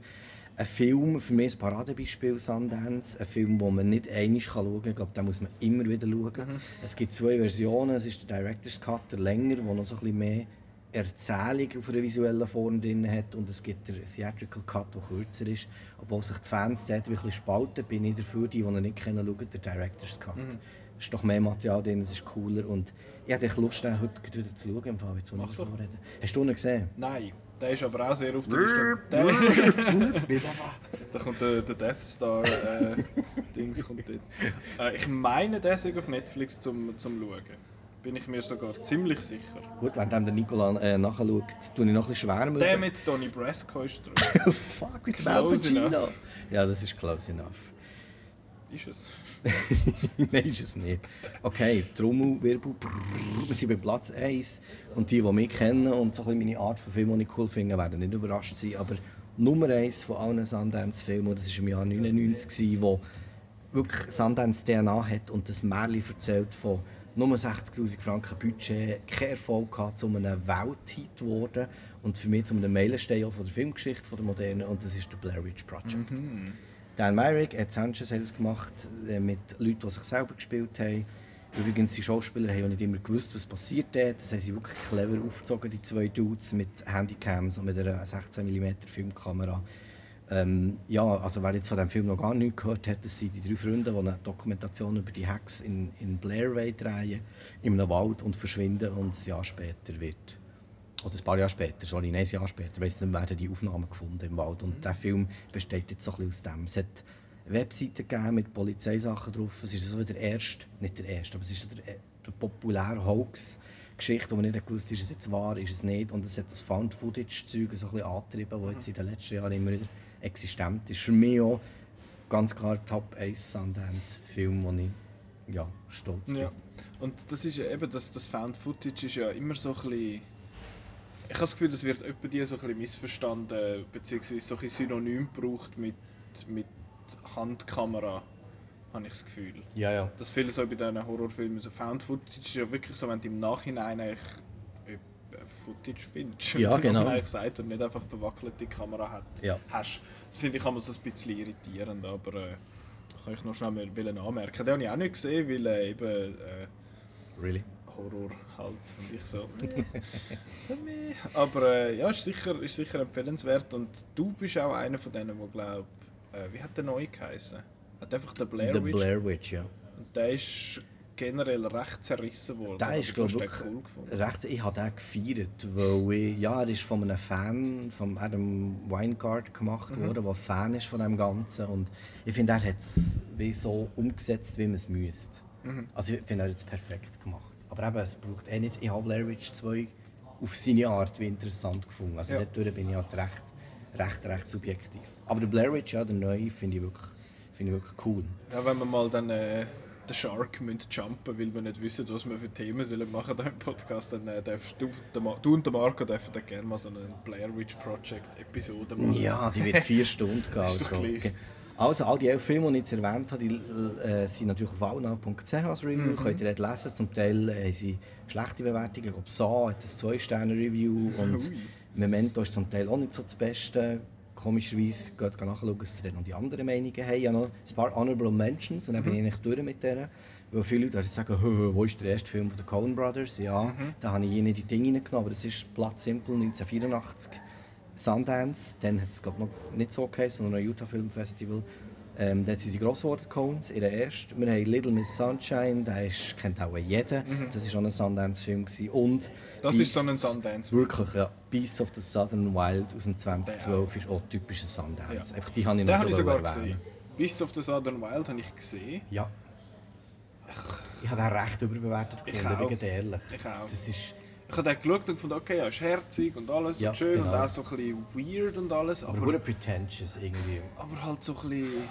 Ein Film, für mich ein Paradebeispiel Sundance, ein Film, den man nicht einmal schauen kann, ich glaube, den muss man immer wieder schauen. Mhm. Es gibt zwei Versionen, es ist der Director's Cut, der länger, der noch so ein bisschen mehr Erzählung auf einer visuellen Form drin hat und es gibt den Theatrical Cut, der kürzer ist. Obwohl sich die Fans dort wirklich spalten, bin ich dafür, die, die ihn nicht kennen, schauen, der Director's Cut. Mhm ist noch mehr Material drin, es ist cooler und ich hatte Lust, den heute wieder zu schauen, im Fall, jetzt, davon reden. Hast du ihn gesehen? Nein, der ist aber auch sehr auf der Liste. da kommt der, der Death Star äh, Dings kommt dort. Äh, ich meine, der ist auf Netflix zum, zum Schauen. Bin ich mir sogar ziemlich sicher. Gut, während der Nikola äh, nachschaut, tue ich noch ein bisschen. Der mit Donny Brasco ist drin. Fuck, mit Close enough. Ja, das ist close enough. Ist es? Nein, ist es nicht. Okay, Trommelwirbel, wir sind bei Platz 1. Und die, die mich kennen und so ein meine Art von Film, die ich cool finde, werden nicht überrascht sein. Aber Nummer 1 von allen Sundance-Filmen, das war im Jahr 1999, wo wirklich Sundance DNA hat und das Märchen erzählt von nur 60'000 Franken Budget, keinen Erfolg gehabt, zu einem Welthit geworden und für mich zu einem Meilenstein der Filmgeschichte der modernen und das ist der Blair Witch Project. Mhm. Dan Myrick, Ed Sanchez hat es gemacht, äh, mit Leuten, die sich selber gespielt haben. Übrigens, die Schauspieler haben nicht immer gewusst, was passiert ist. Das haben sie wirklich clever aufgezogen, die zwei Dudes mit Handycams und mit einer 16 mm Filmkamera. Ähm, ja, also wer jetzt von diesem Film noch gar nichts gehört hat, das sind die drei Freunde, die eine Dokumentation über die Hacks in, in Blair drehen, in einem Wald und verschwinden und ein Jahr später wird oder ein paar Jahre später, sorry, ein Jahr später, weiss nicht, werden die Aufnahmen gefunden im Wald. Und der Film besteht jetzt so ein bisschen aus dem. Es hat Webseiten gegeben mit Polizeisachen drauf. Es ist so der erste, nicht der erste, aber es ist so der, der populäre Hoax-Geschichte, wo man nicht gewusst ist es jetzt wahr, ist es nicht. Und es hat das Found-Footage-Zeug so ein bisschen angetrieben, das jetzt in den letzten Jahren immer wieder existent ist. Für mich auch ganz klar Top 1 Sundance-Film, wo ich ja, stolz bin. Ja. Und das ist eben, das, das Found-Footage ist ja immer so ein bisschen ich habe das Gefühl, das wird etwa die so ein bisschen missverstanden, beziehungsweise so ein Synonym gebraucht mit, mit Handkamera, habe ich das Gefühl. Ja, ja. Das viele so bei diesen Horrorfilmen, so Found Footage ist ja wirklich so, wenn du im Nachhinein eigentlich Footage findest, ja, genau. eigentlich sagt und nicht einfach verwackelte Kamera hat, ja. hast. Das finde ich immer so ein bisschen irritierend, aber äh, kann ich noch schnell mal anmerken. Den habe ich auch nicht gesehen, weil äh, eben... Äh, really? Horror halt. Und ich so, meh, so meh. Aber äh, ja, ist sicher, ist sicher empfehlenswert. Und du bist auch einer von denen, der glaubt, äh, wie hat der neu geheißen? Hat einfach der Blair Witch. Blair Witch, ja. Und der ist generell recht zerrissen worden. Der ist, glaube ich, cool recht, ich habe den gefeiert, weil ich, ja, er ist von einem Fan, von Adam Weingart gemacht mhm. worden, der Fan ist von dem Ganzen und ich finde, er hat es so umgesetzt, wie man es müsste. Mhm. Also ich finde, er hat es perfekt gemacht. Aber eben, es braucht eh nicht. Ich habe Blair Witch 2 auf seine Art wie interessant gefunden. Also ja. dort bin ich halt recht, recht, recht subjektiv. Aber der Blair Witch, ja, der neue, finde ich, wirklich, find ich wirklich cool. Ja, wenn man mal dann äh, den Shark müssen jumpen weil wir nicht wissen, was wir für Themen sollen machen sollen im Podcast, dann äh, darfst du, du und der Marco dürfen dann gerne mal so eine Blair Witch Project Episode machen. Ja, die wird vier Stunden gehen. Also. Also all die elf Filme, die ich jetzt erwähnt habe, die äh, sind natürlich auf auna.ch als Review, mhm. könnt ihr dort lesen. Zum Teil äh, haben sie schlechte Bewertungen. Ich glaube, Saw hat ein 2-Sterne-Review und Memento ist zum Teil auch nicht so das Beste komischerweise geht nachschauen, dass sie noch die anderen Meinungen haben. Ich habe noch ein paar Honorable Mentions und dann bin ich nicht durch mit denen. Weil viele Leute sagen, wo ist der erste Film von den Coen Brothers? Ja, mhm. da habe ich jene die Dinge reingenommen, aber das ist Platz Simple 1984. Sundance, dann hat es noch nicht so geheißen, sondern ein Utah Film Festival. Ähm, dort sind sie gross geworden, Cones, ihre erste. Wir haben Little Miss Sunshine, den kennt auch jeder. Mhm. Das war auch ein Sundance-Film. Und das Beasts, ist so ein Sundance. Wirklich, ja. Beasts of the Southern Wild aus dem 2012 ja. ist auch typischer Sundance. Ja. Einfach die habe ich noch Den so ich sogar erwähnen. gesehen. Beasts of the Southern Wild habe ich gesehen. Ja. Ich habe den recht überbewertet gefunden, bin ehrlich. Ich auch. Das ist, ich habe dann geschaut und gefunden, okay, ja, ist herzig und alles ja, und schön genau. und auch so ein bisschen weird und alles. Aber, aber pretentious irgendwie. Aber halt so ein bisschen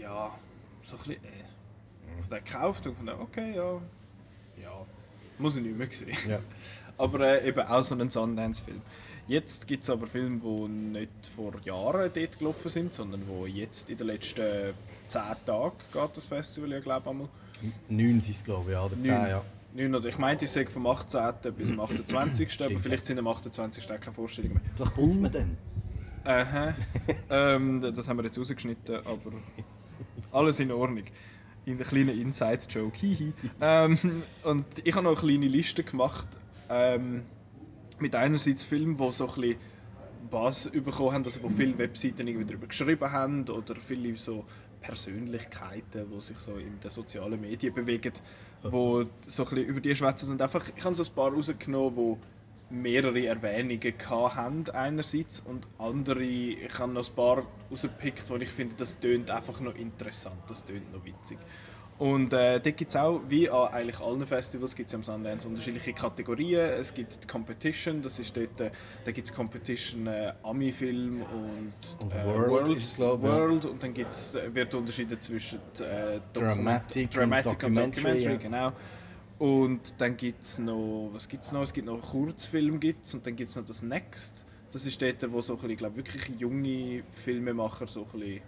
ja, so ein bisschen, äh, ich habe gekauft und gedacht, okay, ja, ja, muss ich nicht mehr sehen. Ja. aber äh, eben auch so ein Sundance-Film. Jetzt gibt es aber Filme, die nicht vor Jahren dort gelaufen sind, sondern wo jetzt in den letzten zehn Tagen geht das Festival, ja glaube ich Neun sind es glaube ich, ja, oder zehn, ja. 9 oder ich meinte, ich sage vom 18. bis zum 28. aber vielleicht sind am 28. keine Vorstellungen mehr. Vielleicht putzt man dann. Aha. ähm, das haben wir jetzt rausgeschnitten, aber alles in Ordnung. In der kleinen Inside-Joke. ähm, und ich habe noch eine kleine Liste gemacht ähm, mit einerseits Filmen, die so ein bisschen Bass bekommen haben, also wo viele Webseiten irgendwie darüber geschrieben haben oder viele so Persönlichkeiten, die sich so in den sozialen Medien bewegen, wo so ein bisschen über die schwätzen. Und einfach, ich habe so ein paar rausgenommen, die mehrere Erwähnungen haben einerseits und andere, ich habe noch ein paar rausgepickt, wo ich finde, das tönt einfach noch interessant, das tönt noch witzig. Und äh, da gibt es auch, wie an eigentlich allen Festivals, gibt es am Sundance unterschiedliche Kategorien. Es gibt die Competition, das ist dort, äh, da gibt es Competition äh, Ami-Film und, und äh, World, World, glaub, World und dann gibt's, äh, wird unterschieden zwischen äh, Dramatic, Dramatic und Documentary, und Documentary ja. genau. Und dann gibt es noch, was gibt's noch? Es gibt noch Kurzfilm gibt's, und dann gibt es noch das Next. Das ist dort, wo so ein bisschen, glaub, wirklich junge Filmemacher so ein bisschen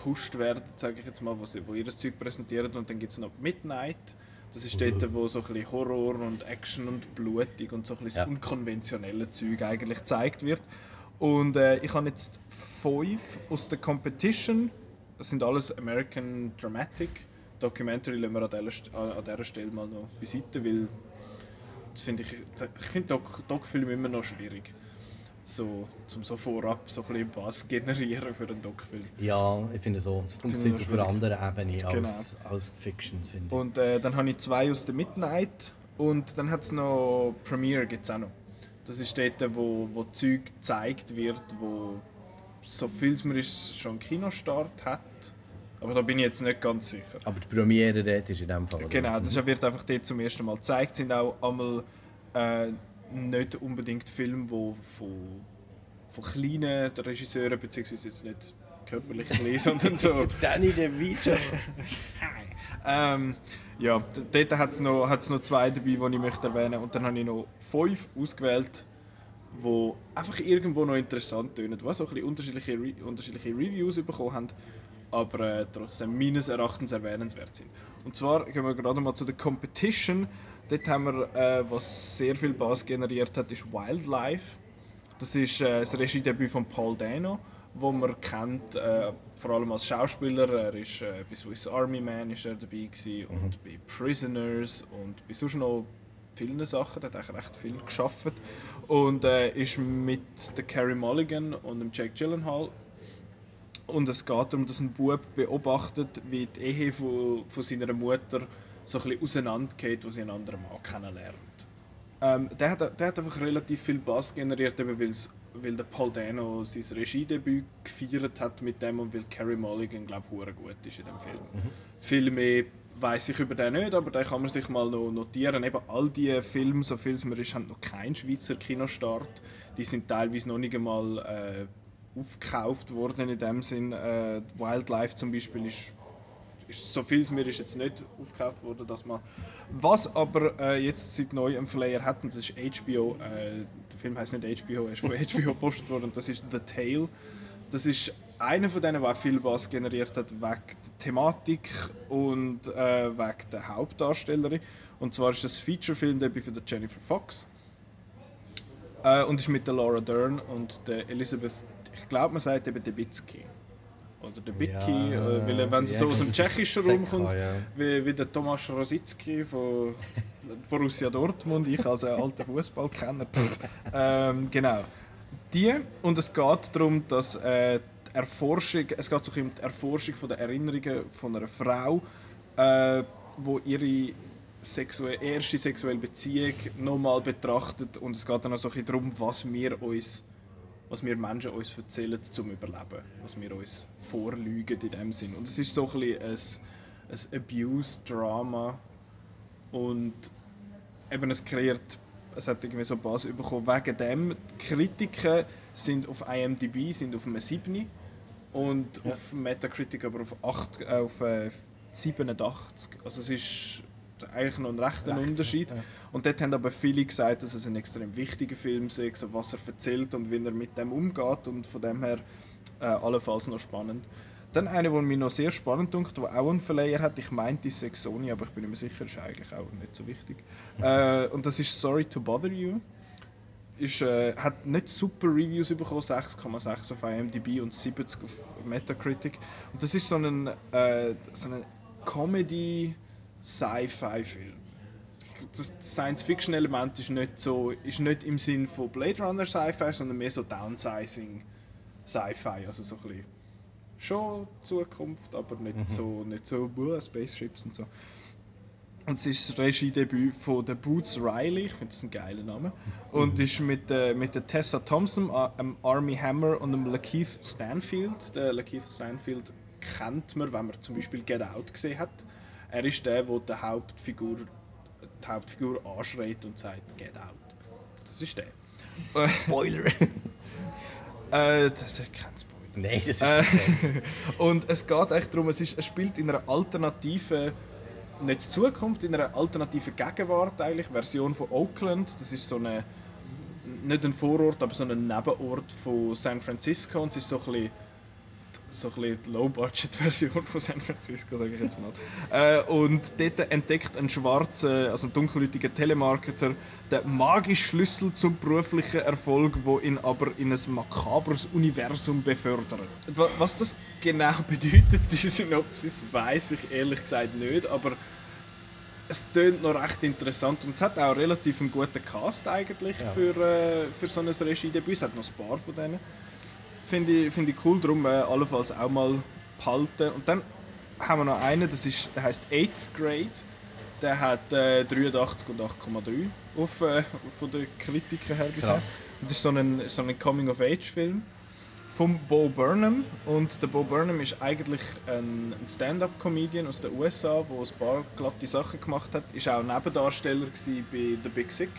gepusht werden, sage ich jetzt mal, wo, sie, wo ihr das Zeug präsentieren. Und dann gibt es noch Midnight. Das ist dort, mhm. wo so ein bisschen Horror und Action und blutig und so ein bisschen ja. unkonventionelle Zeug eigentlich gezeigt wird. Und äh, ich habe jetzt fünf aus der Competition. Das sind alles American Dramatic. Documentary lassen wir an dieser, an dieser Stelle mal noch beiseite, weil das find ich, ich finde Doc, Doc-Filme immer noch schwierig. So, zum so vorab so ein bisschen Bass generieren für einen Doc-Film. Ja, ich finde so. Es funktioniert auf einer anderen Ebene als, genau. als Fiction, finde ich. Und äh, dann habe ich zwei aus der Midnight und dann hat es noch Premiere gibt's auch noch. Das ist dort, wo, wo Zeug gezeigt wird, wo so viel es mir schon einen Kinostart hat aber da bin ich jetzt nicht ganz sicher. Aber die Premiere dort ist in dem Fall. Oder? Genau, das wird einfach dort zum ersten Mal gezeigt. Sind auch einmal äh, nicht unbedingt Filme, die von, von kleinen Regisseuren, beziehungsweise jetzt nicht körperlich klein, sondern so. Danny DeVito! ähm, ja, dort hat es noch, noch zwei dabei, die ich möchte erwähnen möchte. Und dann habe ich noch fünf ausgewählt, die einfach irgendwo noch interessant tönen, die so ein bisschen unterschiedliche, Re unterschiedliche Reviews bekommen haben aber äh, trotzdem meines Erachtens erwähnenswert sind. Und zwar gehen wir gerade mal zu der Competition. Dort haben wir, äh, was sehr viel Bass generiert hat, ist Wildlife. Das ist äh, das Regiedebüt von Paul Dano, wo man kennt, äh, vor allem als Schauspieler. Er ist äh, bei Swiss Army Man ist er dabei gewesen, mhm. und bei Prisoners und bei sonst noch vielen Sachen. Er hat eigentlich recht viel geschafft und äh, ist mit der Carrie Mulligan und dem Jake Gyllenhaal und es geht darum, dass ein Bub beobachtet, wie die Ehe von, von seiner Mutter so ein bisschen auseinandergeht, wo sie einen anderen Mann kennenlernt. Ähm, der, hat, der hat einfach relativ viel Bass generiert, eben weil der Paul Dano sein Regiedebüt gefeiert hat mit dem und weil Carrie Mulligan, glaube ich, gut ist in dem Film. Mhm. Viel mehr weiß ich über den nicht, aber da kann man sich mal noch notieren. Eben all diese Filme, so viel es mir ist, haben noch keinen Schweizer Kinostart. Die sind teilweise noch nicht einmal äh, aufgekauft worden in dem Sinn. Äh, Wildlife zum Beispiel ist, so viel mir ist jetzt nicht aufgekauft worden, dass man. Was aber äh, jetzt seit neu ein Flyer hat, und das ist HBO, äh, der Film heißt nicht HBO, er ist von HBO gepostet worden, und das ist The Tale. Das ist einer von denen, der viel Bass generiert hat, wegen der Thematik und äh, wegen der Hauptdarstellerin. Und zwar ist das Feature-Film-Debüt von der Jennifer Fox. Äh, und ist mit der Laura Dern und der Elizabeth, ich glaube, man sagt eben Debicki. Oder der Vicky, ja, äh, weil wenn sie ja, so aus dem tschechischen Raum kommt, ja. wie, wie der Tomasz Rositzky von Borussia Dortmund, ich als alter Fußballkenner. ähm, genau. Die, und es geht darum, dass äh, die Erforschung, es geht so um die Erforschung von der Erinnerungen von einer Frau, äh, wo ihre sexuelle, erste sexuelle Beziehung nochmal betrachtet und es geht dann auch so ein darum, was wir uns was wir Menschen uns erzählen zum Überleben, was wir uns vorlügen in dem Sinn. Und es ist so ein, ein, ein Abuse-Drama und eben es kreiert, es hat irgendwie so Bass bekommen wegen dem. Die Kritiken sind auf IMDb sind auf einem 7 und ja. auf Metacritic aber auf, 8, äh, auf äh, 87. Also es ist eigentlich noch ein rechter Recht, Unterschied. Ja. Und dort haben aber viele gesagt, dass es ein extrem wichtiger Film ist, was er erzählt und wie er mit dem umgeht und von dem her äh, allenfalls noch spannend. Dann eine, die mich noch sehr spannend dunkt, die auch einen Verleiher hat. Ich meinte die Sony, aber ich bin mehr sicher, ist eigentlich auch nicht so wichtig. Äh, und das ist Sorry to Bother You. Ist, äh, hat nicht super Reviews bekommen, 6,6 auf IMDb und 70 auf Metacritic. Und das ist so ein, äh, so ein Comedy- Sci-Fi-Film. Das Science-Fiction-Element ist nicht so, ist nicht im Sinn von Blade Runner Sci-Fi, sondern mehr so Downsizing Sci-Fi, also so ein bisschen schon Zukunft, aber nicht mhm. so, nicht so uh, Spaceships und so. Und es ist das Regiedebüt von der Boots Riley, ich finde das ein geiler Name. Und mhm. ist mit, äh, mit der Tessa Thompson, einem Army Hammer und dem Lakeith Stanfield. Der Lakeith Stanfield kennt man, wenn man zum Beispiel Get Out gesehen hat. Er ist der, der die Hauptfigur, die Hauptfigur anschreit und sagt «Get out». Das ist der. Spoiler! äh, das ist kein Spoiler. Nein, das ist äh, Und es geht echt darum, es, ist, es spielt in einer alternativen, nicht Zukunft, in einer alternativen Gegenwart eigentlich, Version von Oakland. Das ist so eine, nicht ein Vorort, aber so ein Nebenort von San Francisco und es ist so ein bisschen so ein die Low-Budget-Version von San Francisco, sage ich jetzt mal. Äh, und dort entdeckt ein schwarzer, also ein dunkelhäutiger Telemarketer den magischen Schlüssel zum beruflichen Erfolg, wo ihn aber in ein makabres Universum befördert. Was das genau bedeutet, die Synopsis, weiß ich ehrlich gesagt nicht, aber es tönt noch recht interessant und es hat auch relativ einen guten Cast eigentlich ja. für, äh, für so ein Regiedebüt. Es hat noch ein paar von denen finde ich, find ich cool, darum äh, allenfalls auch mal behalten. Und dann haben wir noch einen, das ist, der heißt 8th Grade. Der hat äh, 83 und 8,3 auf, äh, von den Kritiken her gesagt. Das ist so ein, so ein Coming-of-Age-Film von Bo Burnham. Und der Bo Burnham ist eigentlich ein, ein Stand-up-Comedian aus den USA, der ein paar glatte Sachen gemacht hat. Ist auch Nebendarsteller bei The Big Sick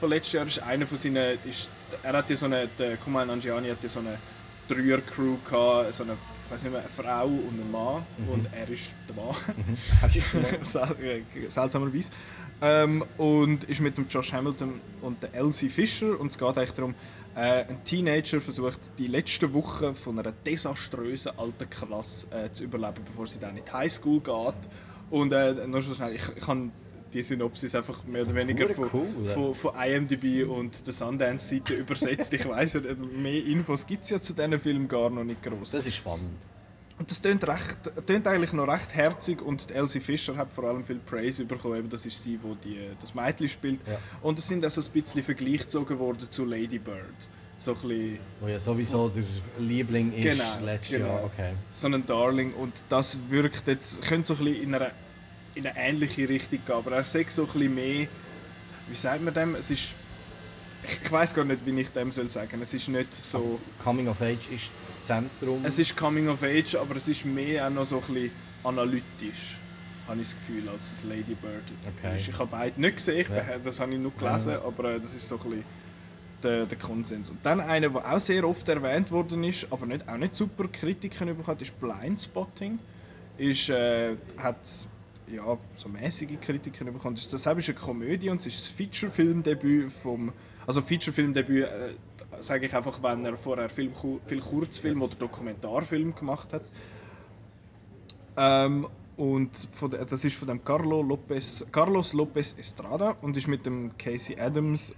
von letztes Jahr. Ist einer von seinen, ist, er hat ja so eine, der Kumail Nanjiani hat ja so eine Dreier-Crew gehabt, so eine, ich weiß nicht mehr, eine Frau und ein Mann mhm. und er ist der Mann. Mhm. Seltsamerweise. Ähm, und ist mit dem Josh Hamilton und der Elsie Fisher und es geht eigentlich darum, äh, ein Teenager versucht die letzten Wochen von einer desaströsen alten Klasse äh, zu überleben, bevor sie dann in die Highschool geht. Und äh, nur schon schnell, ich, ich kann die Synopsis einfach mehr oder weniger von, cool, von, von, IMDb und der Sundance-Seite übersetzt. Ich weiß mehr Infos gibt es ja zu diesen Filmen gar noch nicht groß. Das ist spannend. Und das klingt, recht, klingt eigentlich noch recht herzig und Elsie Fischer hat vor allem viel Praise bekommen. Das ist sie, die, die das Mädchen spielt. Ja. Und es sind auch so ein bisschen Vergleich gezogen worden zu Lady Bird. So ein bisschen, Wo ja sowieso der Liebling ist genau, letztes genau. Jahr. Okay. So ein Darling. Und das wirkt jetzt, könnte so ein bisschen in einer in eine ähnliche Richtung gehen. Aber er sagt so ein bisschen mehr, wie sagt man dem? Es ist, ich weiß gar nicht, wie ich dem soll sagen. Es ist nicht so. Coming of Age ist das Zentrum. Es ist Coming of Age, aber es ist mehr auch noch so ein bisschen analytisch, habe ich das Gefühl, als das Lady Bird okay. Ich habe beide nicht gesehen, ja. das habe ich nur gelesen, ja. aber äh, das ist so ein bisschen der, der Konsens. Und dann einer, der auch sehr oft erwähnt worden ist, aber nicht, auch nicht super Kritiken bekommen hat, ist Blindspotting ist, äh, hat ja, so mäßige Kritiken bekommen. Das ist eine Komödie und es ist das Feature-Filmdebüt vom... Also Feature-Filmdebüt äh, sage ich einfach, wenn er vorher viel, viel Kurzfilm oder Dokumentarfilm gemacht hat. Ähm, und von, das ist von dem Carlo Lopez, Carlos Lopez Estrada und ist mit dem Casey Adams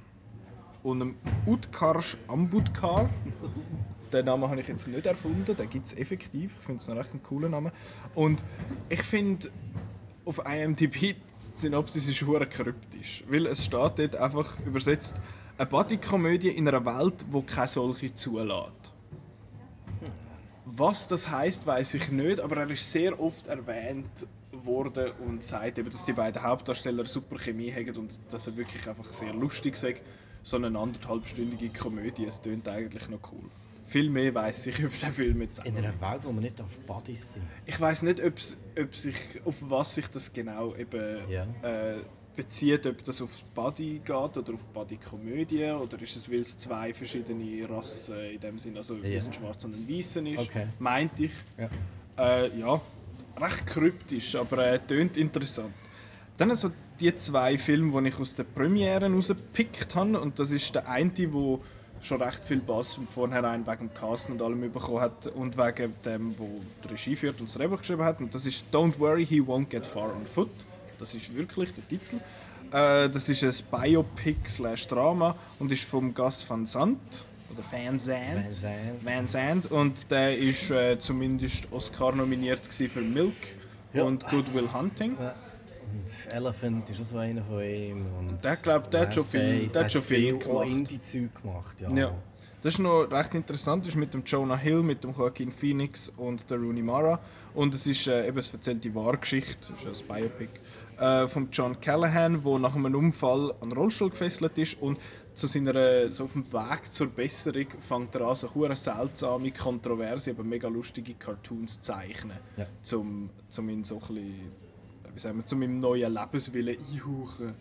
und dem Utkarsh Ambudkar. Den Namen habe ich jetzt nicht erfunden, den gibt es effektiv. Ich finde es einen recht coolen Namen. Und ich finde, auf IMDb die Synopsis ist hure kryptisch, weil es steht dort einfach übersetzt eine Bodykomödie in einer Welt, wo keine solche zulässt. Was das heißt, weiß ich nicht, aber er ist sehr oft erwähnt worden und sagt eben, dass die beiden Hauptdarsteller super Chemie haben und dass er wirklich einfach sehr lustig ist. So eine anderthalbstündige Komödie, es klingt eigentlich noch cool. Viel mehr weiß ich über den Film jetzt In einer Welt, wo man nicht auf Buddies sind. Ich weiß nicht, ob sich, auf was sich das genau eben ja. äh, bezieht, ob das auf Buddy geht oder auf Buddy-Komödie oder ist es, weil es zwei verschiedene Rassen in dem Sinne, also ja. ein Schwarz und ein Weißen ist, okay. meinte ich. Ja. Äh, ja, recht kryptisch, aber äh, tönt interessant. Dann also die zwei Filme, die ich aus den Premieren rausgepickt habe und das ist der eine, der schon recht viel Bass von vornherein wegen dem Cast und allem bekommen hat und wegen dem, wo die Regie führt und das Drehbuch geschrieben hat und das ist Don't Worry, He Won't Get Far on Foot das ist wirklich der Titel. Äh, das ist ein Biopic slash Drama und ist vom Gus van Sant oder Van Sant. Van Sant. Und der ist äh, zumindest Oscar nominiert für Milk ja. und Good Will Hunting. Ja. Und Elephant ist auch so einer von ihm. Und der glaubt, der hat schon viel, der hat schon viel, viel Indie-Zeug gemacht. Ja. ja. Das ist noch recht interessant, das ist mit dem Jonah Hill, mit dem Joaquin Phoenix und der Rooney Mara. Und es ist äh, eben, es erzählt die Wahrgeschichte, das ist ein Biopic äh, von John Callahan, der nach einem Unfall an den Rollstuhl gefesselt ist und zu seiner, so auf dem Weg zur Besserung fängt er an, so hure seltsame, kontroverse, aber mega lustige Cartoons zu zeichnen, ja. zum, zum ihn so ein bisschen, wie sagen wir, zum ihm neuen Lebenswillen einhauchen.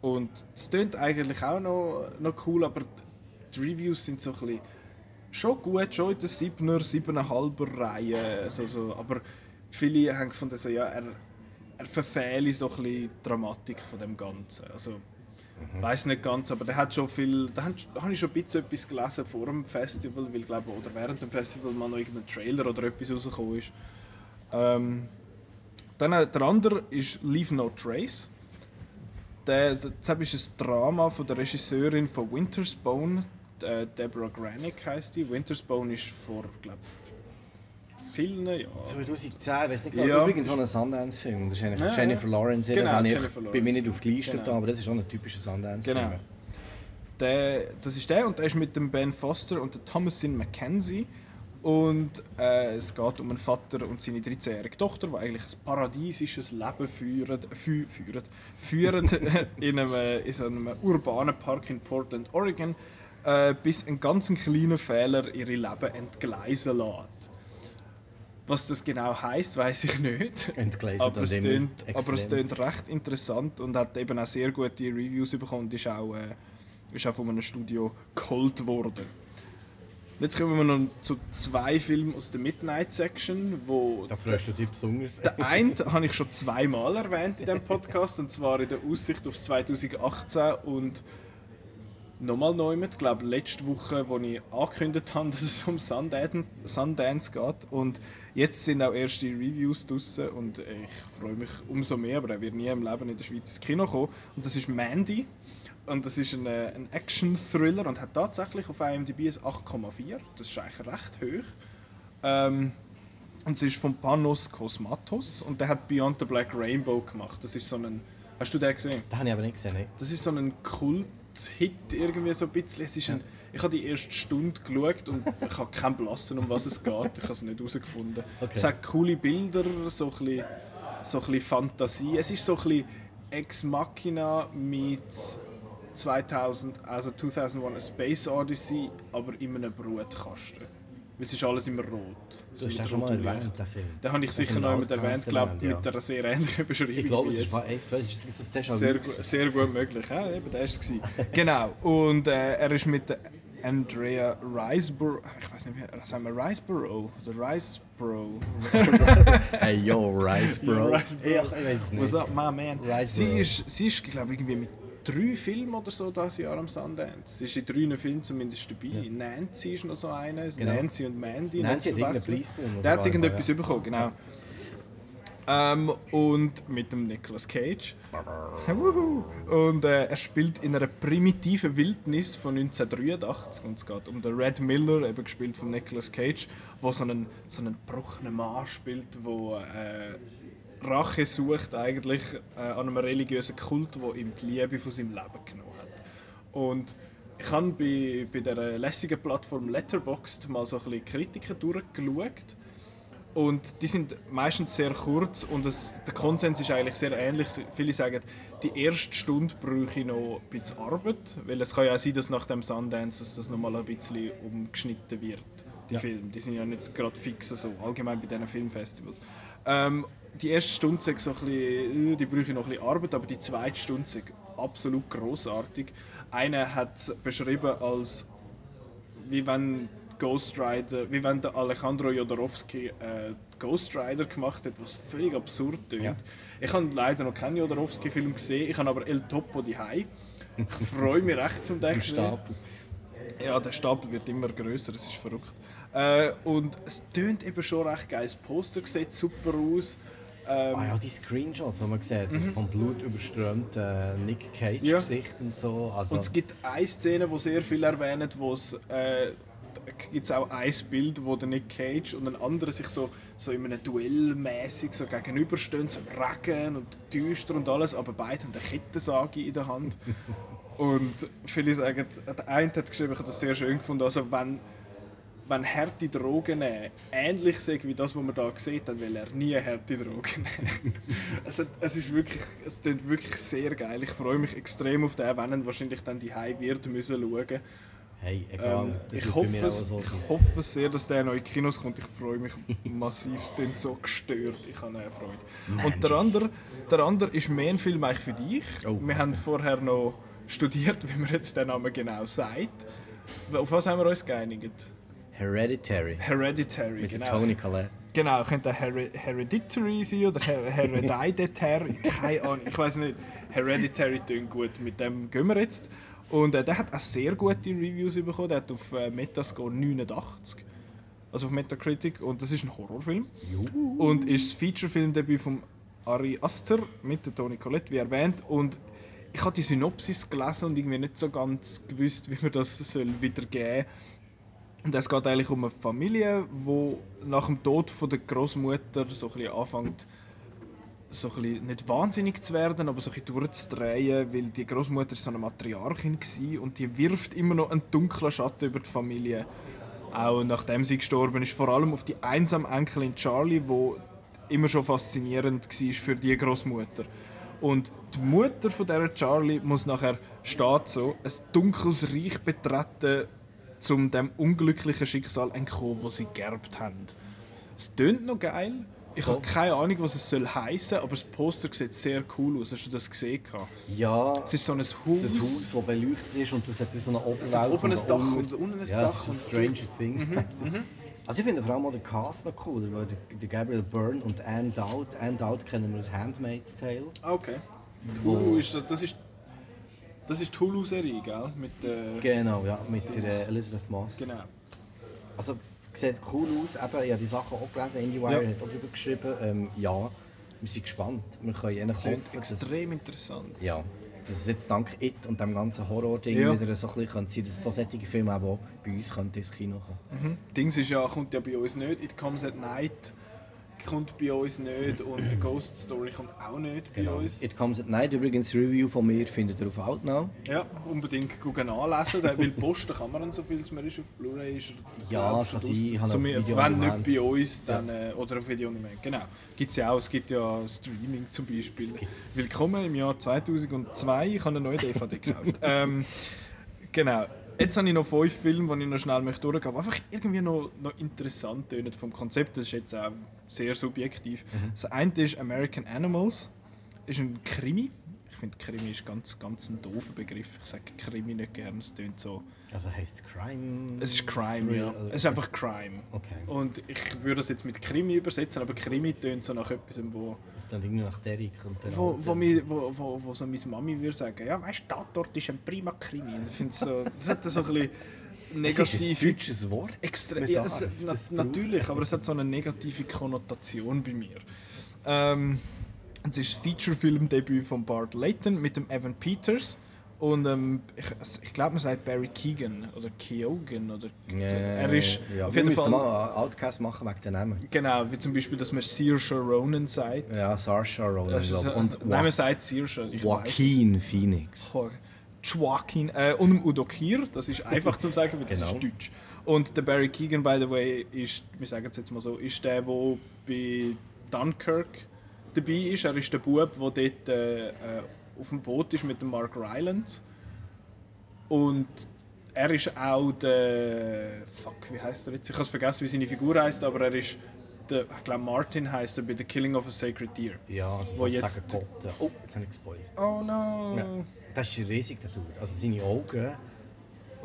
Und es klingt eigentlich auch noch, noch cool, aber die Reviews sind so ein bisschen schon gut, schon in der 7er, 7,5er Reihe, also, so, aber viele haben gefunden, so, ja, er, er verfehle so ein die Dramatik von dem Ganzen. Also, mhm. weiß nicht ganz, aber der hat schon viel. Da habe ich schon ein bisschen etwas gelesen vor dem Festival, weil glaube oder während dem Festival mal noch irgendein Trailer oder etwas rausgekommen ist. Ähm, dann äh, der andere ist Leave No Trace. Der, das ist ein Drama von der Regisseurin von Winter's Bone, äh, Deborah Granick heißt die. Winter's Bone ist vor, glaube vielen Jahren. 2010, weiß nicht genau. Ja. Übrigens so ein Sundance-Film. Das ist eigentlich ja, Jennifer Lawrence. Genau, ich Jennifer Lawrence. bin mir nicht auf die Liste genau. da, aber das ist auch ein typischer Sundance-Film. Genau. Der, das ist der und der ist mit dem Ben Foster und der Thomasin McKenzie. Und äh, es geht um einen Vater und seine 13-jährige Tochter, die eigentlich ein paradiesisches Leben führen, fü führen, führen in, einem, in so einem urbanen Park in Portland, Oregon, äh, bis ein ganz kleiner Fehler ihre Leben entgleisen lässt. Was das genau heißt, weiß ich nicht. aber, es tönt, aber es klingt recht interessant und hat eben auch sehr gute Reviews bekommen und ist auch, äh, ist auch von einem Studio geholt worden. Jetzt kommen wir noch zu zwei Filmen aus der Midnight Section, wo da freust du dich besonders. Der eine habe ich schon zweimal erwähnt in diesem Podcast und zwar in der Aussicht auf 2018 und nochmal neu mit. Ich glaube, letzte Woche, wo ich angekündigt habe, dass es um Sundance, Sundance geht. Und jetzt sind auch erste Reviews draussen und ich freue mich umso mehr, aber er wird nie im Leben in der Schweiz ins Kino kommen. Und das ist Mandy. Und das ist ein, äh, ein Action-Thriller und hat tatsächlich auf IMDb ein 8,4. Das ist eigentlich recht hoch. Ähm, und es ist von Panos Cosmatos und der hat Beyond the Black Rainbow gemacht. Das ist so ein... Hast du den gesehen? Den habe ich aber nicht gesehen. Nicht. Das ist so ein Kult Hit irgendwie so ein bisschen. Es ist ein, ich habe die erste Stunde geschaut und ich habe keinen Blassen, um was es geht. Ich habe es nicht herausgefunden. Okay. Es hat coole Bilder, so ein bisschen, so ein bisschen Fantasie. Es ist so ein bisschen Ex Machina mit 2000, also 2001 A Space Odyssey, aber in einem Brutkasten. Es ist alles immer rot. Du hast den schon mal erwähnt, den Film. Den habe ich sicher noch jemand erwähnt, glaube ja. mit einer sehr ähnlichen Beschreibung. Ich glaube, es war ist das sehr, sehr gut möglich, ja, eben, der war es. genau, und äh, er ist mit Andrea Riseborough. Ich weiß nicht, wie sagen wir Riseborough oder Riseborough? hey yo, Riseborough. Ich weiß nicht. What's up, my man? Riseborough. Sie ist, sie ist glaube ich, irgendwie mit drei Filmen oder so dieses Jahr am Sundance. Sie ist in drei Filmen zumindest dabei. Nancy ist noch so eine. Genau. Nancy und Mandy. Nancy hat irgendeinen. Preis gewonnen, Der hat irgendetwas ja. bekommen, genau. Ähm, und mit dem Nicolas Cage. Und äh, er spielt in einer primitiven Wildnis von 1983 und es geht um den Red Miller, eben gespielt von Nicolas Cage, wo so einen, so einen gebrochenen Mann spielt, wo äh, Rache sucht eigentlich äh, an einem religiösen Kult, wo ihm die Liebe von seinem Leben genommen hat. Und ich habe bei, bei der lässigen Plattform Letterboxd mal so ein bisschen Kritiken durchgeschaut und die sind meistens sehr kurz und es, der Konsens ist eigentlich sehr ähnlich. Viele sagen, die erste Stunde brauche ich noch ein bisschen Arbeit, weil es kann ja auch sein, dass nach dem Sundance dass das nochmal ein bisschen umgeschnitten wird, die Ja. Filme. Die sind ja nicht gerade fix so, allgemein bei diesen Filmfestivals. Ähm, die erste Stunde ist so ein bisschen, äh, die brauche ich noch ein bisschen Arbeit, aber die zweite Stunde ist absolut großartig. Einer hat es beschrieben als wie wenn Ghost Rider, wie wenn der Alejandro Jodorowsky äh, Ghost Rider gemacht hat, was völlig absurd tönt. Ja. Ich habe leider noch keinen Jodorowsky-Film gesehen, ich habe aber El Topo die Ich freue mich recht zum Denken. Stapel. Ja, der Stapel wird immer größer, es ist verrückt. Äh, und es tönt eben schon recht geil. Das Poster sieht super aus. Ähm, Ah ja, die Screenshots, die man sieht, vom Blut überströmt äh, Nick Cage Ja. Gesicht und so. Also, Und es gibt eine Szene, die sehr viel erwähnt, wo es äh, gibt es auch ein Bild, wo der Nick Cage und ein anderer sich so, so in einem Duell mäßig so gegenüberstehen, so im Regen und düster und alles, aber beide haben eine Kettensage in der Hand. und viele sagen, der eine hat geschrieben, ich habe das sehr schön gefunden, also wenn wenn harte Drogen nehmen ähnlich sind wie das, was man da sieht, dann will er nie harte Drogen nehmen. es, hat- es ist wirklich, es klingt wirklich sehr geil. Ich freue mich extrem auf den, wenn er wahrscheinlich dann die wird müssen schauen. hey, egal. Ähm, ich, hoffe es, so ich hoffe sehr, dass der noch in Kinos kommt. Ich freue mich massiv. Es klingt so gestört. Ich habe eine Freude. Und der andere, der andere ist mehr ein Film eigentlich für dich. Oh, wir haben vorher noch studiert, wie man jetzt den Namen genau sagt. Auf was haben wir uns geeinigt? Hereditary. Hereditary, Mit genau. Tony Collette. Genau, könnte Her Hereditary sein oder Her Hereditary, keine Ahnung, ich weiß nicht. Hereditary klingt gut, mit dem gehen wir jetzt. Und äh, der hat auch sehr gute Reviews bekommen, der hat auf äh, Metascore 89, also auf Metacritic, und das ist ein Horrorfilm. Und ist das Featurefilmdebüt von Ari Aster mit der Toni Collette, wie erwähnt. Und ich habe die Synopsis gelesen und irgendwie nicht so ganz gewusst, wie man das soll wiedergeben soll. Und es geht eigentlich um eine Familie, wo nach dem Tod von der Großmutter so ein anfängt, so ein nicht wahnsinnig zu werden, aber so ein durchzudrehen, weil die Großmutter so eine Matriarchin war und die wirft immer noch einen dunklen Schatten über die Familie. Auch nachdem sie gestorben ist, vor allem auf die einsame Enkelin Charlie, wo immer schon faszinierend war für die Großmutter. Und die Mutter von der Charlie muss nachher steht so ein dunkles Reich betreten, um dem unglücklichen Schicksal entkommen, das sie geerbt haben. Es tönt noch geil. Ich habe keine Ahnung, was es soll heißen, aber das Poster sieht sehr cool aus. Hast du das gesehen? Ja, Es ist so ein Haus. das Haus, das beleuchtet ist und es hat wie so eine Oberwelt. Es hat oben ein und Dach und unten ein ja, Dach. es ist. Stranger Things. Also ich finde vor allem auch den Cast noch cool, weil der, Gabriel Byrne und Anne Dowd, Anne Dowd kennen wir aus Handmaid's Tale. Ah, Okay. Hulu ist, das ist das ist die Hulu-Serie, gell? Mit, äh, Genau, ja, mit der äh, Elizabeth Moss. genau. Also sieht cool aus, eben, ich habe die Sachen auch gelesen, IndieWire Ja. hat auch darüber geschrieben. Ähm, ja, wir sind gespannt. Wir können hoffen, dass, extrem interessant. ja, dass es jetzt dank It und dem ganzen Horror-Ding Ja. wieder so ein bisschen sein, dass so solche Filme auch bei uns ins Kino kommen. Dings ist ja, kommt ja bei uns nicht. It Comes at Night kommt bei uns nicht und A Ghost Story kommt auch nicht bei uns. It Comes at Night, übrigens Review von mir findet ihr auf Outnow. Ja, unbedingt gucken anlesen, weil posten kann man so viel, es man ist auf Blu-ray ist. Ja, es kann sein, ich habe so, Wenn nicht bei uns, dann, äh, oder auf Video on Demand. Genau. Gibt es ja auch, es gibt ja Streaming zum Beispiel. Willkommen im Jahr 2002, ich habe eine neue DVD gekauft. ähm, genau. Jetzt habe ich noch fünf Filme, die ich noch schnell möchte durchgehen möchte, die einfach irgendwie noch, noch interessant tönen vom Konzept. Das ist jetzt auch sehr subjektiv. Mhm. Das eine ist American Animals. ist ein Krimi. Ich finde Krimi ist ganz, ganz ein doofer Begriff. Ich sage Krimi nicht gerne, es klingt so... Also heisst es Crime? Es ist Crime, ja. Es ist einfach Crime. Okay. Und ich würde das jetzt mit Krimi übersetzen, aber Krimi tönt so nach etwas, wo... Es dann irgendwie nach Derek und der wo, wo, mi, wo, wo, wo so meine Mami würde sagen, ja weißt du, dort ist ein prima Krimi. Und ich finde so, das hat so ein bisschen negativ. Es ist ein deutsches Wort. Extra, ja, es, na, natürlich, aber es hat so eine negative Konnotation bei mir. Ähm, es ist das Feature-Film-Debüt von Bart Layton mit dem Evan Peters. Und ähm, ich, ich glaube, man sagt Barry Keegan oder Keoghan. Oder, Ja, er ist ja, auf jeden Fall. mal Outcast machen wegen den Namen. Genau, wie zum Beispiel, dass man Saoirse Ronan sagt. Ja, Saoirse Ronan glaub. und und Nein, man sagt Saoirse. Joaquin Phoenix. Joaquin äh, und dem Udo Kier, das ist einfach zu sagen, weil das Genau. ist Deutsch. Und der Barry Keegan, by the way, ist, wir sagen es jetzt mal so, ist der, der bei Dunkirk dabei ist. Er ist der Bub, der dort äh, äh, auf dem Boot ist mit dem Mark Rylance. Und er ist auch der. Fuck, wie heißt er jetzt? Ich habe vergessen, wie seine Figur heißt, aber er ist. Der, ich glaube, Martin heißt er bei The Killing of a Sacred Deer. Ja, also Wo jetzt- Gotte. Oh, jetzt habe ich gespoilert. Oh no! Ja. Das ist riesig, der Tour. Also seine Augen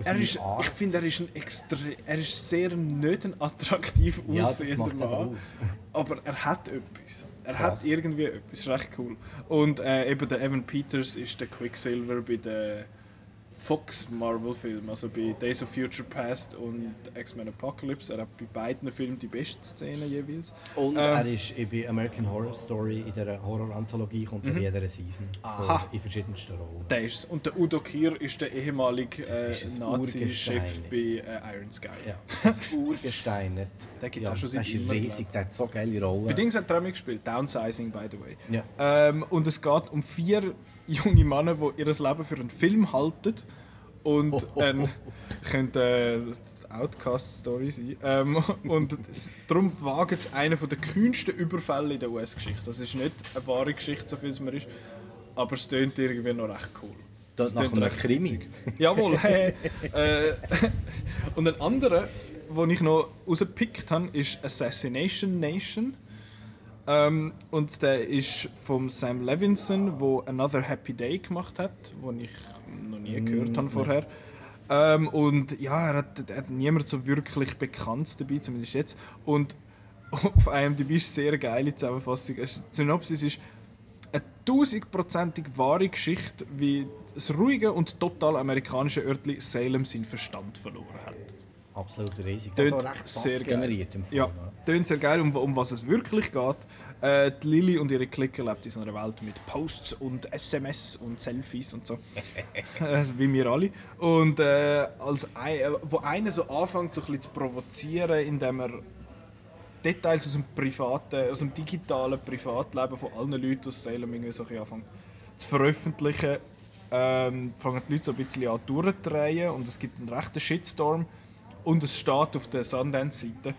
Er ist, ich finde, er ist ein extra, er ist sehr nicht ein attraktiv Ja, das aussehender macht aber Mann, aus. aber er hat etwas. Er Krass. hat irgendwie etwas, ist recht cool. Und äh, eben der Evan Peters ist der Quicksilver bei den Fox Marvel Filmen, also bei Days of Future Past und X-Men Apocalypse. Er hat bei beiden Filmen die besten Szenen jeweils. Und Ähm, er ist bei American Horror Story in dieser Horror-Anthologie kommt er in jeder Season vor, Mhm. Aha. in verschiedensten Rollen. Der ist Und der Udo Kier ist der ehemalige äh, Nazi-Chef bei äh, Iron Sky. Ja, das Urgestein. Nicht, Den gibt's ja, auch schon seit Das ist riesig, der hat so geile Rollen. Bei Dings hat er auch mitgespielt, Downsizing by the way. Ja. Ähm, und es geht um vier junge Männer, die ihr Leben für einen Film halten. Und dann könnte äh, das Outcast-Story sein. Ähm, und es, darum wagen sie einen der kühnsten Überfälle in der US-Geschichte. Das ist nicht eine wahre Geschichte, so viel es mir ist. Aber es klingt irgendwie noch recht cool. Das Es nach tönt einem Krimi. witzig. Jawohl, hey. äh, und ein anderer, den ich noch rausgepickt habe, ist Assassination Nation. Ähm, und der ist vom Sam Levinson, wo Another Happy Day gemacht hat, wo ich noch nie gehört habe vorher. Ähm, und ja, er hat, er hat niemand so wirklich bekannt dabei, zumindest jetzt. Und auf IMDb ist eine sehr geile Zusammenfassung. Also, die Synopsis ist eine tausendprozentig wahre Geschichte, wie das ruhige und total amerikanische Örtli Salem seinen Verstand verloren hat. Absolut riesig. Der Tönt hat auch recht sehr Bass generiert im Film. Ja, tönt sehr geil, um, um was es wirklich geht. Äh, die Lilly und ihre Clique lebt in so einer Welt mit Posts und SMS und Selfies und so. äh, wie wir alle. Und äh, als ein, äh, wo einer so anfängt, so ein bisschen zu provozieren, indem er Details aus dem privaten, aus dem digitalen Privatleben von allen Leuten aus Salem irgendwie so ein zu veröffentlichen, ähm, fangen die Leute so ein bisschen an durchzudrehen und es gibt einen rechten Shitstorm und es steht auf der Sundance-Seite,